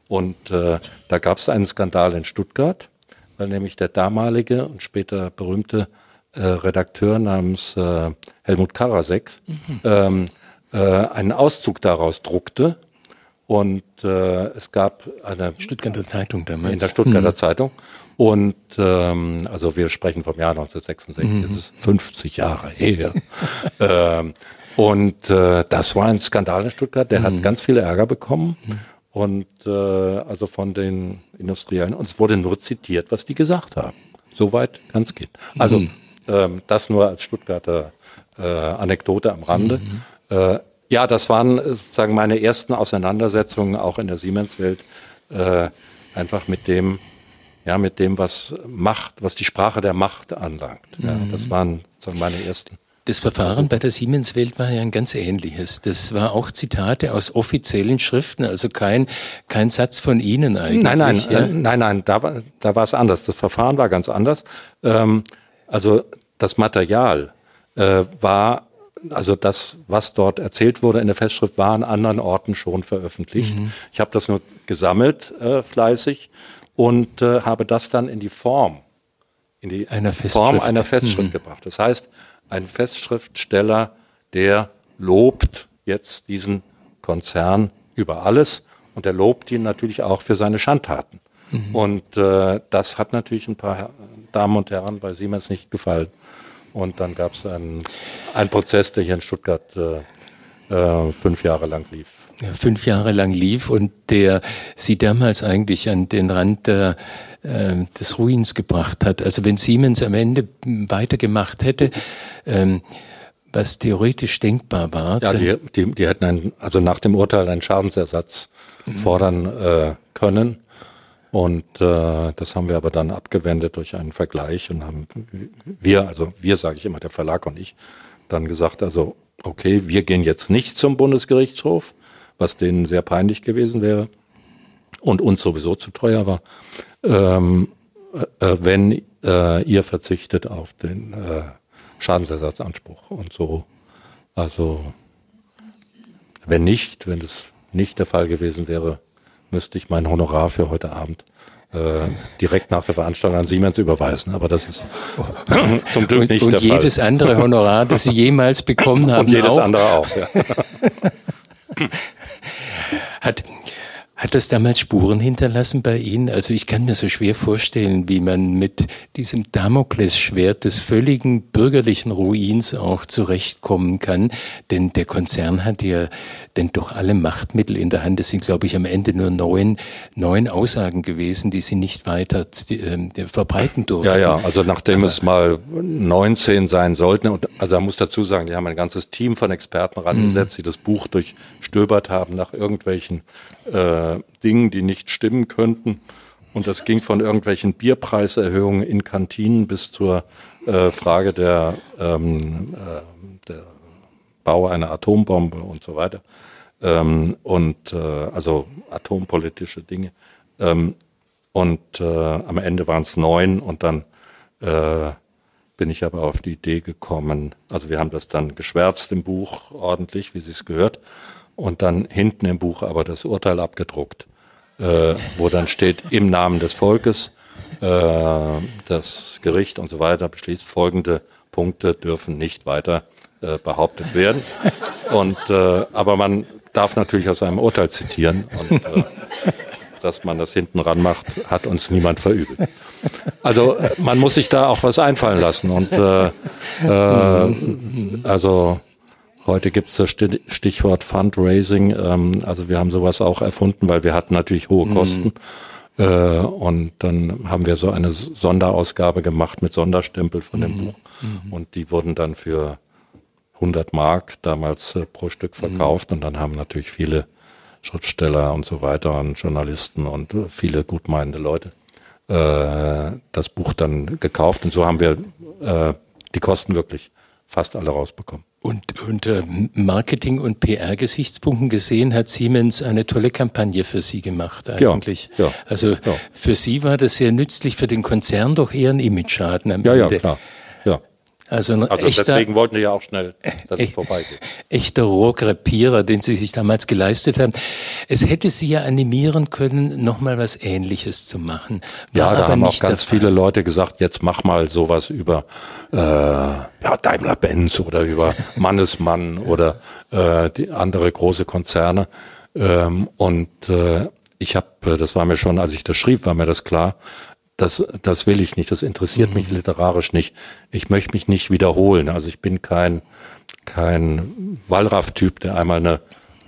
Und äh, da gab es einen Skandal in Stuttgart, weil nämlich der damalige und später berühmte äh, Redakteur namens äh, Helmut Karasek mhm. ähm, äh, einen Auszug daraus druckte und äh, es gab eine Stuttgarter Zeitung damals. In der Stuttgarter mhm. Zeitung. Und ähm, also wir sprechen vom Jahr 1966, mhm. das ist 50 Jahre her. ähm, und äh, das war ein Skandal in Stuttgart, der mhm. hat ganz viel Ärger bekommen. Mhm. Und äh, also von den Industriellen. Und es wurde nur zitiert, was die gesagt haben. Soweit kann es gehen. Also mhm. ähm, das nur als Stuttgarter äh, Anekdote am Rande. Mhm. Äh, ja, das waren äh, sozusagen meine ersten Auseinandersetzungen auch in der Siemens-Welt, äh, einfach mit dem, ja, mit dem, was Macht, was die Sprache der Macht anlangt. Ja, mhm. Das waren sozusagen meine ersten. Das Verfahren bei der Siemens-Welt war ja ein ganz ähnliches. Das war auch Zitate aus offiziellen Schriften, also kein, kein Satz von Ihnen eigentlich. Nein, nein, ja? äh, nein, nein, da war, da war es anders. Das Verfahren war ganz anders. Ähm, also das Material äh, war also das, was dort erzählt wurde in der Festschrift, war an anderen Orten schon veröffentlicht. Mhm. Ich habe das nur gesammelt äh, fleißig und äh, habe das dann in die Form, in die einer Form einer Festschrift mhm. gebracht. Das heißt, ein Festschriftsteller, der lobt jetzt diesen Konzern über alles und er lobt ihn natürlich auch für seine Schandtaten. Mhm. Und äh, das hat natürlich ein paar Damen und Herren bei Siemens nicht gefallen. Und dann gab es einen, einen Prozess, der hier in Stuttgart äh, äh, fünf Jahre lang lief. Ja, fünf Jahre lang lief und der sie damals eigentlich an den Rand der, äh, des Ruins gebracht hat. Also wenn Siemens am Ende weitergemacht hätte, ähm, was theoretisch denkbar war. Ja, die, die, die hätten einen, also nach dem Urteil einen Schadensersatz mhm. fordern äh, können. Und äh, das haben wir aber dann abgewendet durch einen Vergleich und haben wir, also wir sage ich immer, der Verlag und ich, dann gesagt, also okay, wir gehen jetzt nicht zum Bundesgerichtshof, was denen sehr peinlich gewesen wäre und uns sowieso zu teuer war, ähm, äh, wenn äh, ihr verzichtet auf den äh, Schadensersatzanspruch und so. Also wenn nicht, wenn das nicht der Fall gewesen wäre, müsste ich mein Honorar für heute Abend äh, direkt nach der Veranstaltung an Siemens überweisen. Aber das ist zum Glück nicht und der Fall. Und jedes andere Honorar, das Sie jemals bekommen haben. Und jedes auch. andere auch, ja. Hat, hat das damals Spuren hinterlassen bei Ihnen? Also ich kann mir so schwer vorstellen, wie man mit diesem Damoklesschwert des völligen bürgerlichen Ruins auch zurechtkommen kann. Denn der Konzern hat ja denn doch alle Machtmittel in der Hand. Es sind, glaube ich, am Ende nur neun, neun Aussagen gewesen, die sie nicht weiter äh, verbreiten durften. Ja, ja, also nachdem Aber, es mal 19 sein sollten, und also man muss dazu sagen, die haben ein ganzes Team von Experten rangesetzt, die das Buch durchstöbert haben nach irgendwelchen äh, Dingen, die nicht stimmen könnten. Und das ging von irgendwelchen Bierpreiserhöhungen in Kantinen bis zur äh, Frage der, ähm, äh, der Bau einer Atombombe und so weiter. Ähm, und äh, also atompolitische Dinge. Ähm, und äh, am Ende waren es neun und dann äh, bin ich aber auf die Idee gekommen, also wir haben das dann geschwärzt im Buch ordentlich, wie sie es gehört, und dann hinten im Buch aber das Urteil abgedruckt, äh, wo dann steht im Namen des Volkes, äh, das Gericht und so weiter beschließt, folgende Punkte dürfen nicht weiter äh, behauptet werden. Und äh, aber man darf natürlich aus einem Urteil zitieren und äh, dass man das hinten ran macht, hat uns niemand verübelt. Also man muss sich da auch was einfallen lassen und äh, äh, also Heute gibt es das Stichwort Fundraising. Ähm, also wir haben sowas auch erfunden, weil wir hatten natürlich hohe mhm. Kosten. Mhm. Und dann haben wir so eine Sonderausgabe gemacht mit Sonderstempel von dem mhm. Buch. Mhm. Und die wurden dann für 100 Mark damals äh, pro Stück verkauft. Mhm. Und dann haben natürlich viele Schriftsteller und so weiter und Journalisten und äh, viele gutmeinende Leute äh, das Buch dann gekauft. Und so haben wir äh, die Kosten wirklich fast alle rausbekommen. Und unter Marketing- und PR-Gesichtspunkten gesehen hat Siemens eine tolle Kampagne für Sie gemacht eigentlich. Ja, ja, also ja. für Sie war das sehr nützlich, für den Konzern doch eher ein Image-Schaden am ja, Ende. Ja, klar. Also, ein also echter, deswegen wollten wir ja auch schnell, dass es vorbeigeht. Echter Rohrkrepierer, den Sie sich damals geleistet haben. Es hätte Sie ja animieren können, nochmal was Ähnliches zu machen. War ja, da haben auch ganz viele Leute gesagt, jetzt mach mal sowas über äh, ja, Daimler-Benz oder über Mannesmann oder äh, die andere große Konzerne. Ähm, und äh, ich habe, das war mir schon, als ich das schrieb, war mir das klar, das, das will ich nicht, das interessiert mhm. mich literarisch nicht. Ich möchte mich nicht wiederholen. Also ich bin kein, kein Wallraff-Typ, der einmal eine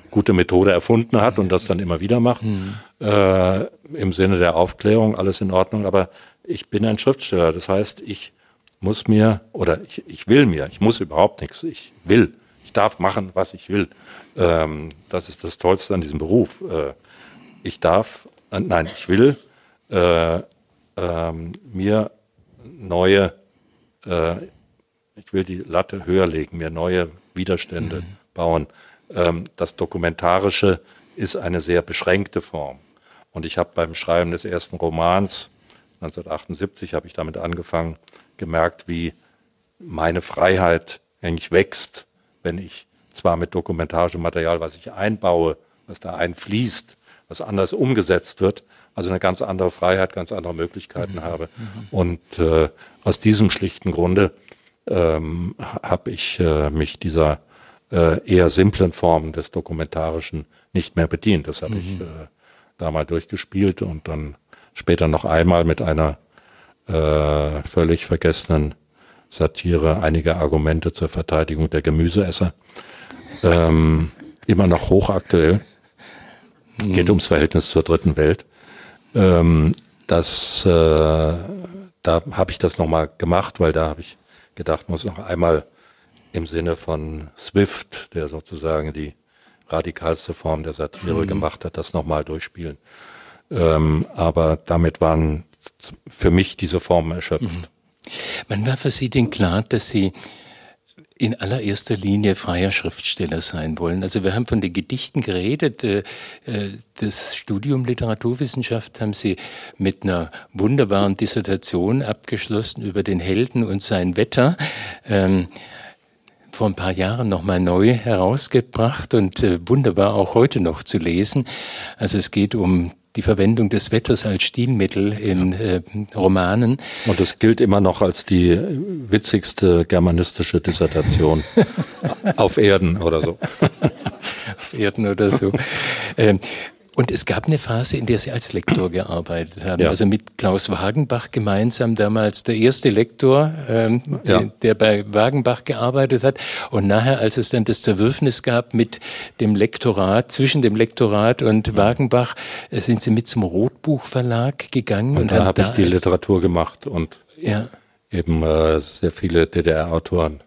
gute Methode erfunden hat und das dann immer wieder macht. Mhm. Äh, Im Sinne der Aufklärung, alles in Ordnung. Aber ich bin ein Schriftsteller. Das heißt, ich muss mir, oder ich, ich will mir, ich muss überhaupt nichts. Ich will. Ich darf machen, was ich will. Ähm, das ist das Tollste an diesem Beruf. Äh, ich darf, äh, nein, ich will äh, ähm, mir neue, äh, ich will die Latte höher legen, mir neue Widerstände mhm. bauen. Ähm, das Dokumentarische ist eine sehr beschränkte Form. Und ich habe beim Schreiben des ersten Romans, 1978 habe ich damit angefangen, gemerkt, wie meine Freiheit eigentlich wächst, wenn ich zwar mit dokumentarischem Material, was ich einbaue, was da einfließt, was anders umgesetzt wird, also eine ganz andere Freiheit, ganz andere Möglichkeiten mhm. habe. Und äh, aus diesem schlichten Grunde ähm, habe ich äh, mich dieser äh, eher simplen Form des Dokumentarischen nicht mehr bedient. Das habe mhm. ich äh, da mal durchgespielt und dann später noch einmal mit einer äh, völlig vergessenen Satire einige Argumente zur Verteidigung der Gemüseesser. Ähm, immer noch hochaktuell. Geht mhm. ums Verhältnis zur dritten Welt. Ähm, das, äh, da habe ich das nochmal gemacht, weil da habe ich gedacht, muss noch einmal im Sinne von Swift, der sozusagen die radikalste Form der Satire mhm. gemacht hat, das nochmal durchspielen. Ähm, aber damit waren für mich diese Formen erschöpft. Mhm. Wann war für Sie denn klar, dass Sie in allererster Linie freier Schriftsteller sein wollen. Also wir haben von den Gedichten geredet. Äh, äh, das Studium Literaturwissenschaft haben Sie mit einer wunderbaren Dissertation abgeschlossen über den Helden und sein Wetter. Ähm, vor ein paar Jahren nochmal neu herausgebracht und äh, wunderbar auch heute noch zu lesen. Also es geht um die Verwendung des Wetters als Stilmittel in äh, Romanen. Und das gilt immer noch als die witzigste germanistische Dissertation auf Erden oder so. auf Erden oder so. ähm, und es gab eine Phase, in der Sie als Lektor gearbeitet haben. Ja. Also mit Klaus Wagenbach gemeinsam, damals der erste Lektor, ähm, ja. der, bei Wagenbach gearbeitet hat. Und nachher, als es dann das Zerwürfnis gab mit dem Lektorat, zwischen dem Lektorat und. Wagenbach, äh, sind Sie mit zum Rotbuchverlag gegangen. Und, und da habe ich die Literatur gemacht und ja. eben äh, sehr viele DDR-Autoren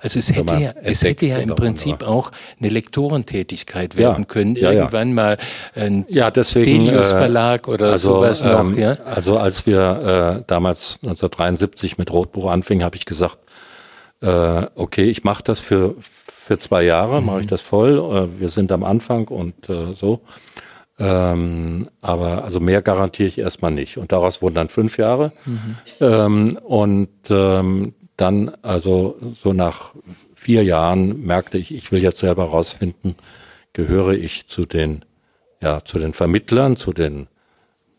also es hätte ja, es hätte ja im Prinzip auch eine Lektorentätigkeit werden ja, können. Irgendwann ja, mal ein ja, deswegen, Delius äh, Verlag oder also, sowas noch. Ähm, ja? Also als wir äh, damals 1973 mit Rotbuch anfingen, habe ich gesagt, äh, okay, ich mache das für für zwei Jahre, mhm. mache ich das voll. Äh, wir sind am Anfang und äh, so. Ähm, aber also mehr garantiere ich erstmal nicht. Und daraus wurden dann fünf Jahre. Mhm. Ähm, und ähm, dann, also so nach vier Jahren, merkte ich, ich will jetzt selber rausfinden, gehöre ich zu den, ja, zu den Vermittlern, zu den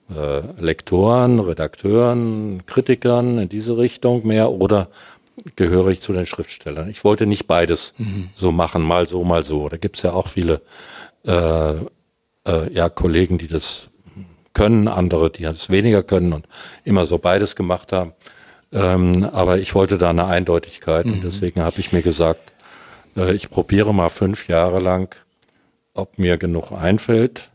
äh, Lektoren, Redakteuren, Kritikern in diese Richtung mehr oder gehöre ich zu den Schriftstellern. Ich wollte nicht beides mhm. so machen, mal so, mal so. Da gibt's ja auch viele äh, äh, ja, Kollegen, die das können, andere, die das weniger können und immer so beides gemacht haben. Ähm, aber ich wollte da eine Eindeutigkeit mhm. und deswegen habe ich mir gesagt, äh, ich probiere mal fünf Jahre lang, ob mir genug einfällt,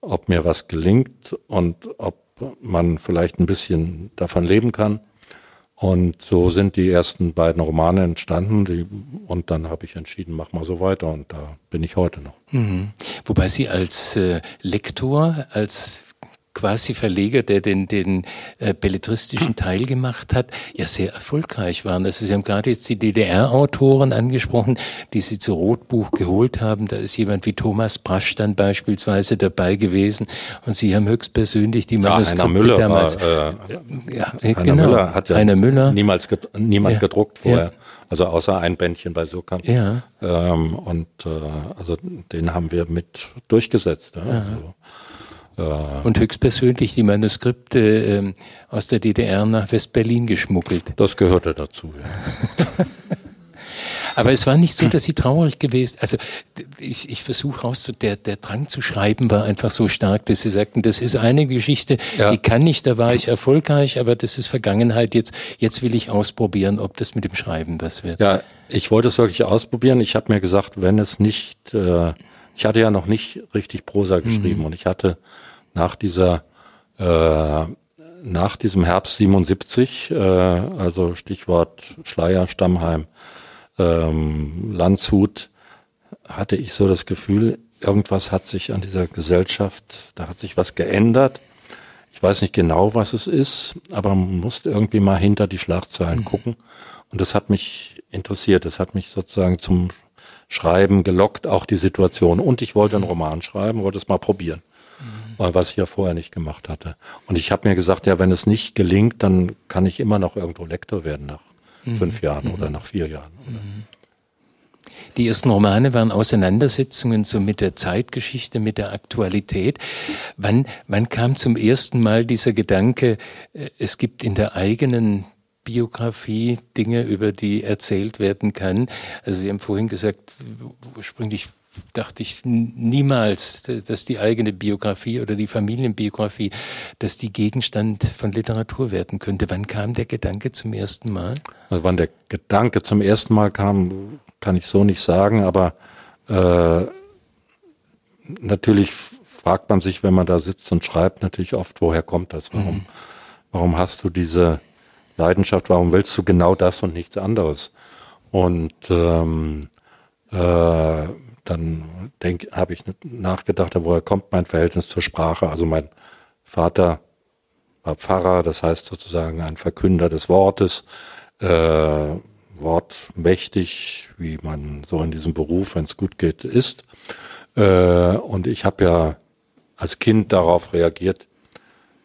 ob mir was gelingt und ob man vielleicht ein bisschen davon leben kann. Und so sind die ersten beiden Romane entstanden die, und dann habe ich entschieden, mach mal so weiter und da bin ich heute noch. Mhm. Wobei Sie als äh, Lektor, als quasi Verleger, der den, den äh, belletristischen Teil gemacht hat, ja sehr erfolgreich waren. Also Sie haben gerade jetzt die DDR-Autoren angesprochen, die Sie zu Rotbuch geholt haben. Da ist jemand wie Thomas Brasch dann beispielsweise dabei gewesen und Sie haben höchstpersönlich die Manuskripte ja, Müller damals. War, äh, ja, Heiner genau. Müller hat ja Heiner Müller. niemals ged niemand ja. gedruckt vorher. Ja. Also außer ein Bändchen bei Surkamp. Ja. Ähm, und äh, also den haben wir mit durchgesetzt. Ja. Also, und höchstpersönlich die Manuskripte äh, aus der DDR nach West-Berlin geschmuggelt. Das gehörte dazu, ja. Aber es war nicht so, dass sie traurig gewesen. Also ich, ich versuche raus, der, der Drang zu schreiben war einfach so stark, dass sie sagten, das ist eine Geschichte, ja. die kann nicht, da war ich erfolgreich, aber das ist Vergangenheit. Jetzt, jetzt will ich ausprobieren, ob das mit dem Schreiben was wird. Ja, ich wollte es wirklich ausprobieren. Ich habe mir gesagt, wenn es nicht, äh, ich hatte ja noch nicht richtig Prosa geschrieben mhm. und ich hatte nach dieser äh, nach diesem Herbst 77, äh, also Stichwort Schleier, Stammheim, ähm, Landshut, hatte ich so das Gefühl, irgendwas hat sich an dieser Gesellschaft, da hat sich was geändert. Ich weiß nicht genau, was es ist, aber man musste irgendwie mal hinter die Schlagzeilen mhm. gucken. Und das hat mich interessiert. Das hat mich sozusagen zum Schreiben gelockt, auch die Situation. Und ich wollte einen Roman schreiben, wollte es mal probieren was ich ja vorher nicht gemacht hatte. Und ich habe mir gesagt, ja, wenn es nicht gelingt, dann kann ich immer noch irgendwo Lektor werden nach mhm. fünf Jahren mhm. oder nach vier Jahren. Mhm. Die ersten Romane waren Auseinandersetzungen so mit der Zeitgeschichte, mit der Aktualität. Wann, wann kam zum ersten Mal dieser Gedanke, äh, es gibt in der eigenen Biografie Dinge, über die erzählt werden kann? Also Sie haben vorhin gesagt, ursprünglich dachte ich niemals, dass die eigene Biografie oder die Familienbiografie, dass die Gegenstand von Literatur werden könnte. Wann kam der Gedanke zum ersten Mal? Also wann der Gedanke zum ersten Mal kam, kann ich so nicht sagen, aber äh, natürlich fragt man sich, wenn man da sitzt und schreibt, natürlich oft, woher kommt das? Warum, mhm. warum hast du diese Leidenschaft? Warum willst du genau das und nichts anderes? Und ähm, äh, dann habe ich nachgedacht, woher kommt mein Verhältnis zur Sprache, also mein Vater war Pfarrer, das heißt sozusagen ein Verkünder des Wortes, äh, wortmächtig, wie man so in diesem Beruf, wenn es gut geht, ist. Äh, und ich habe ja als Kind darauf reagiert,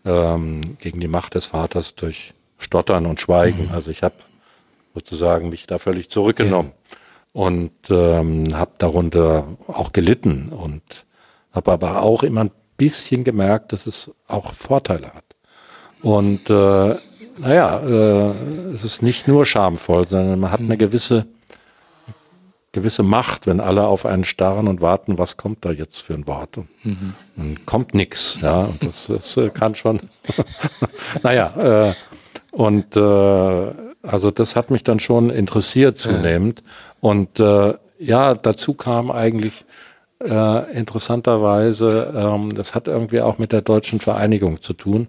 ähm, gegen die Macht des Vaters durch Stottern und Schweigen. Mhm. Also ich habe sozusagen mich da völlig zurückgenommen ja. Und ähm, habe darunter auch gelitten und habe aber auch immer ein bisschen gemerkt, dass es auch Vorteile hat. Und äh, naja, äh, es ist nicht nur schamvoll, sondern man hat eine mhm. gewisse gewisse Macht, wenn alle auf einen starren und warten, was kommt da jetzt für ein Wort? Und mhm. dann kommt nix, ja, und das, das äh, kann schon. naja, äh, und äh, also das hat mich dann schon interessiert zunehmend. Und äh, ja, dazu kam eigentlich äh, interessanterweise, ähm, das hat irgendwie auch mit der deutschen Vereinigung zu tun.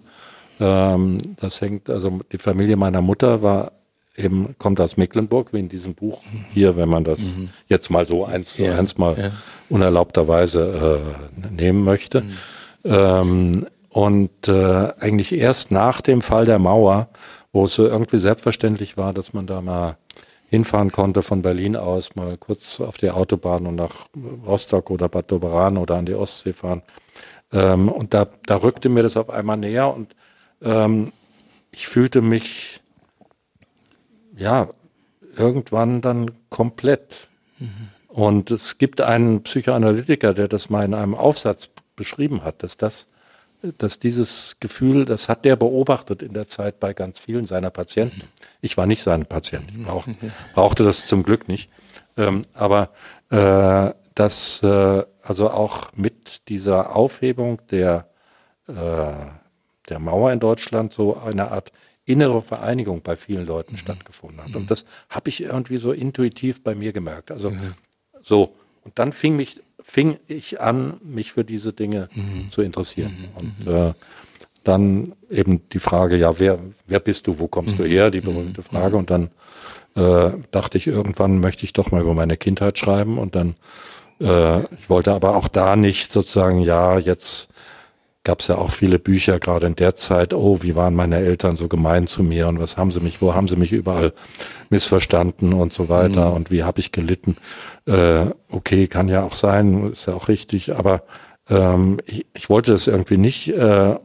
Ähm, das hängt, also die Familie meiner Mutter war eben, kommt aus Mecklenburg, wie in diesem Buch hier, wenn man das mhm. jetzt mal so eins zu ja, eins mal ja. unerlaubterweise äh, nehmen möchte. Mhm. Ähm, und äh, eigentlich erst nach dem Fall der Mauer, wo es so irgendwie selbstverständlich war, dass man da mal hinfahren konnte von Berlin aus, mal kurz auf die Autobahn und nach Rostock oder Bad Doberan oder an die Ostsee fahren. Ähm, und da, da rückte mir das auf einmal näher und ähm, ich fühlte mich ja irgendwann dann komplett. Mhm. Und es gibt einen Psychoanalytiker, der das mal in einem Aufsatz beschrieben hat, dass das, dass dieses Gefühl, das hat der beobachtet in der Zeit bei ganz vielen seiner Patienten. Ich war nicht sein Patient, ich brauch, brauchte das zum Glück nicht. Ähm, aber äh, dass äh, also auch mit dieser Aufhebung der äh, der Mauer in Deutschland so eine Art innere Vereinigung bei vielen Leuten mhm. stattgefunden hat. Und das habe ich irgendwie so intuitiv bei mir gemerkt. Also mhm. so. Und dann fing mich, fing ich an, mich für diese Dinge mhm. zu interessieren. Mhm. Und mhm. äh, dann eben die Frage, ja, wer, wer bist du, wo kommst du mhm. her, die berühmte Frage. Und dann äh, dachte ich, irgendwann möchte ich doch mal über meine Kindheit schreiben. Und dann, äh, ich wollte aber auch da nicht sozusagen, ja, jetzt gab es ja auch viele Bücher, gerade in der Zeit, oh, wie waren meine Eltern so gemein zu mir und was haben sie mich, wo haben sie mich überall missverstanden und so weiter mhm. und wie habe ich gelitten. Äh, okay, kann ja auch sein, ist ja auch richtig, aber ähm, ich, ich wollte das irgendwie nicht, äh,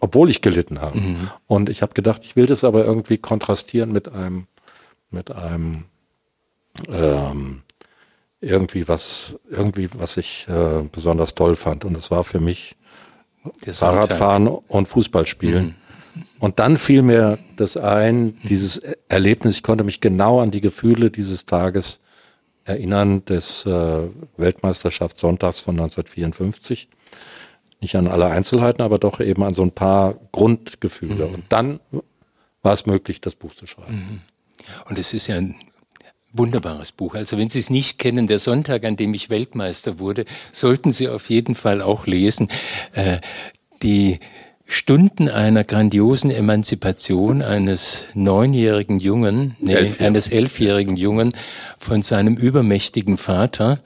obwohl ich gelitten habe. Mhm. Und ich habe gedacht, ich will das aber irgendwie kontrastieren mit einem, mit einem ähm, irgendwie was, irgendwie was ich äh, besonders toll fand. Und es war für mich Fahrradfahren und Fußball spielen. Mhm. Und dann fiel mir das ein, dieses Erlebnis, ich konnte mich genau an die Gefühle dieses Tages erinnern, des äh, Weltmeisterschaftssonntags von 1954. Nicht an alle Einzelheiten, aber doch eben an so ein paar Grundgefühle. Mhm. Und dann war es möglich, das Buch zu schreiben. Mhm. Und es ist ja ein wunderbares Buch. Also wenn Sie es nicht kennen, der Sonntag, an dem ich Weltmeister wurde, sollten Sie auf jeden Fall auch lesen. Äh, die Stunden einer grandiosen Emanzipation eines neunjährigen Jungen, nee, Elf, eines elfjährigen Jungen von seinem übermächtigen Vater,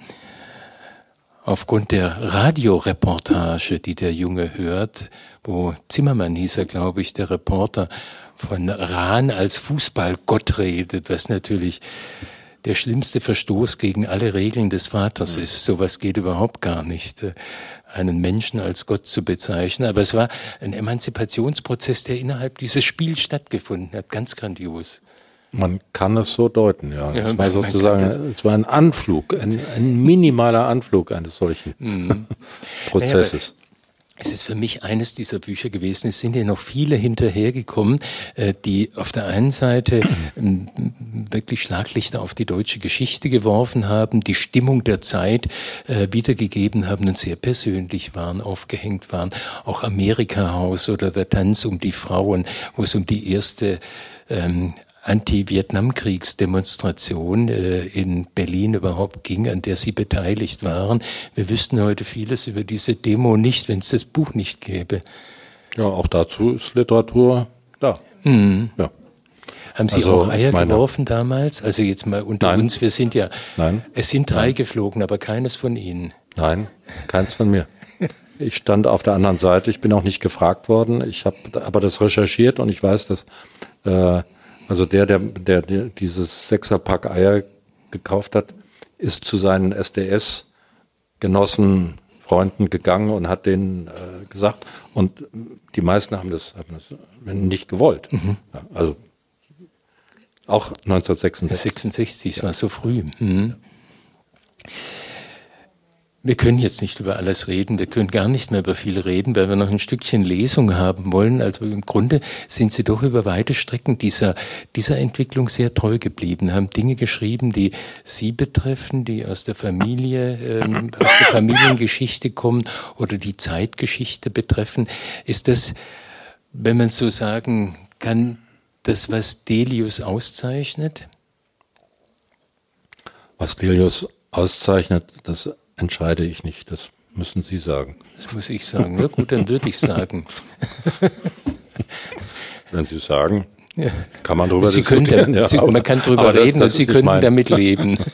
aufgrund der Radioreportage, die der Junge hört, wo Zimmermann hieß er, glaube ich, der Reporter, von Rahn als Fußballgott redet, was natürlich der schlimmste Verstoß gegen alle Regeln des Vaters ist. Sowas geht überhaupt gar nicht, äh, einen Menschen als Gott zu bezeichnen. Aber es war ein Emanzipationsprozess, der innerhalb dieses Spiels stattgefunden hat. Ganz grandios. Man kann es so deuten, ja. ja es war sozusagen, es war ein Anflug, ein, ein minimaler Anflug eines solchen mhm. Prozesses. Es ist für mich eines dieser Bücher gewesen. Es sind ja noch viele hinterhergekommen, äh, die auf der einen Seite ähm, wirklich Schlaglichter auf die deutsche Geschichte geworfen haben, die Stimmung der Zeit äh, wiedergegeben haben und sehr persönlich waren, aufgehängt waren. Auch Amerika Haus oder der Tanz um die Frauen, wo es um die erste ähm, Anti-Vietnamkriegsdemonstration äh, in Berlin überhaupt ging, an der Sie beteiligt waren. Wir wüssten heute vieles über diese Demo nicht, wenn es das Buch nicht gäbe. Ja, auch dazu ist Literatur da. Mhm. Ja. Haben Sie also, auch Eier meine, geworfen damals? Also jetzt mal unter nein, uns, wir sind ja, nein, es sind drei nein. geflogen, aber keines von Ihnen. Nein, keins von mir. ich stand auf der anderen Seite. Ich bin auch nicht gefragt worden. Ich habe aber das recherchiert und ich weiß, dass äh, also der, der, der, der dieses Sechserpack Eier gekauft hat, ist zu seinen SDS-Genossen, Freunden gegangen und hat denen äh, gesagt. Und die meisten haben das, haben das nicht gewollt. Mhm. Ja, also auch 1966. 66, es war so früh. Mhm. Wir können jetzt nicht über alles reden, wir können gar nicht mehr über viel reden, weil wir noch ein Stückchen Lesung haben wollen. Also im Grunde sind Sie doch über weite Strecken dieser, dieser Entwicklung sehr treu geblieben, haben Dinge geschrieben, die Sie betreffen, die aus der Familie, ähm, aus der Familiengeschichte kommen oder die Zeitgeschichte betreffen. Ist das, wenn man so sagen kann, das, was Delius auszeichnet? Was Delius auszeichnet, das entscheide ich nicht. Das müssen Sie sagen. Das muss ich sagen. Ja gut, dann würde ich sagen. Wenn Sie sagen, ja. kann man darüber Sie diskutieren. ja, Sie, man kann darüber reden das, das und Sie können damit leben.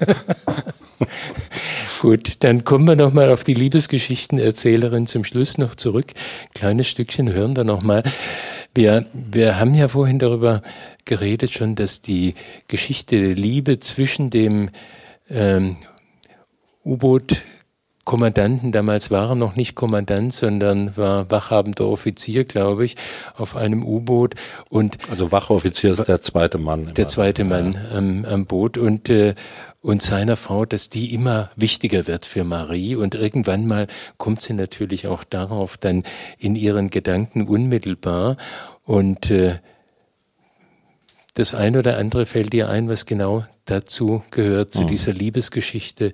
Gut, dann kommen wir nochmal auf die Liebesgeschichtenerzählerin zum Schluss noch zurück. Kleines Stückchen hören wir nochmal. Wir, wir haben ja vorhin darüber geredet schon, dass die Geschichte der Liebe zwischen dem ähm, U-Boot Kommandanten, damals war er noch nicht Kommandant, sondern war wachhabender Offizier, glaube ich, auf einem U-Boot. Und also Wachoffizier ist der zweite Mann. Der zweite Mann am, am Boot und äh, und seiner Frau, dass die immer wichtiger wird für Marie und irgendwann mal kommt sie natürlich auch darauf dann in ihren Gedanken unmittelbar und äh, das eine oder andere fällt dir ein, was genau dazu gehört, zu mhm. dieser Liebesgeschichte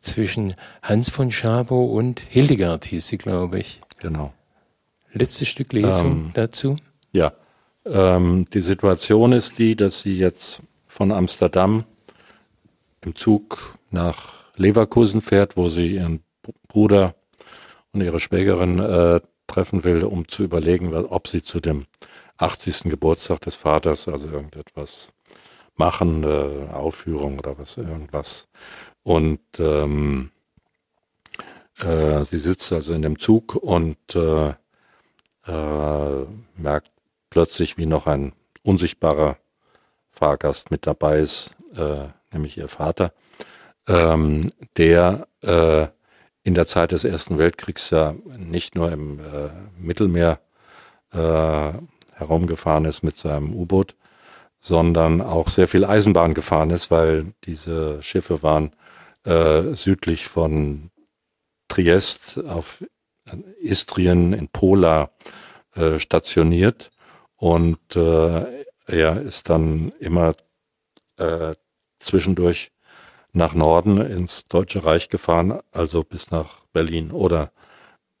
zwischen Hans von Schabow und Hildegard hieß sie, glaube ich. Genau. Letztes Stück Lesung ähm, dazu. Ja, ähm, die Situation ist die, dass sie jetzt von Amsterdam im Zug nach Leverkusen fährt, wo sie ihren Bruder und ihre Schwägerin äh, treffen will, um zu überlegen, ob sie zu dem 80. Geburtstag des Vaters, also irgendetwas machen, äh, Aufführung oder was, irgendwas. Und ähm, äh, sie sitzt also in dem Zug und äh, äh, merkt plötzlich, wie noch ein unsichtbarer Fahrgast mit dabei ist, äh, nämlich ihr Vater, ähm, der äh, in der Zeit des Ersten Weltkriegs ja nicht nur im äh, Mittelmeer äh, herumgefahren ist mit seinem U-Boot, sondern auch sehr viel Eisenbahn gefahren ist, weil diese Schiffe waren äh, südlich von Triest auf Istrien in Pola äh, stationiert. Und äh, er ist dann immer äh, zwischendurch nach Norden ins Deutsche Reich gefahren, also bis nach Berlin oder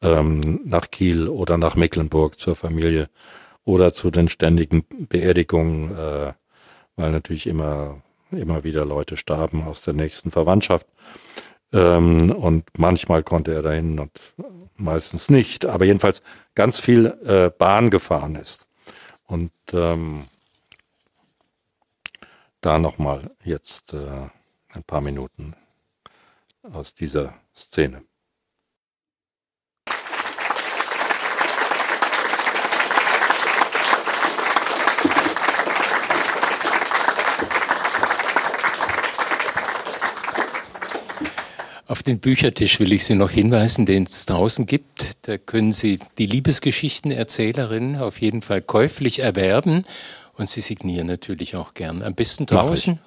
ähm, nach Kiel oder nach Mecklenburg zur Familie oder zu den ständigen Beerdigungen, äh, weil natürlich immer, immer wieder Leute starben aus der nächsten Verwandtschaft. Ähm, und manchmal konnte er dahin und meistens nicht, aber jedenfalls ganz viel äh, Bahn gefahren ist. Und ähm, da nochmal jetzt äh, ein paar Minuten aus dieser Szene. Auf den Büchertisch will ich Sie noch hinweisen, den es draußen gibt. Da können Sie die Liebesgeschichtenerzählerin auf jeden Fall käuflich erwerben und Sie signieren natürlich auch gern. Am besten draußen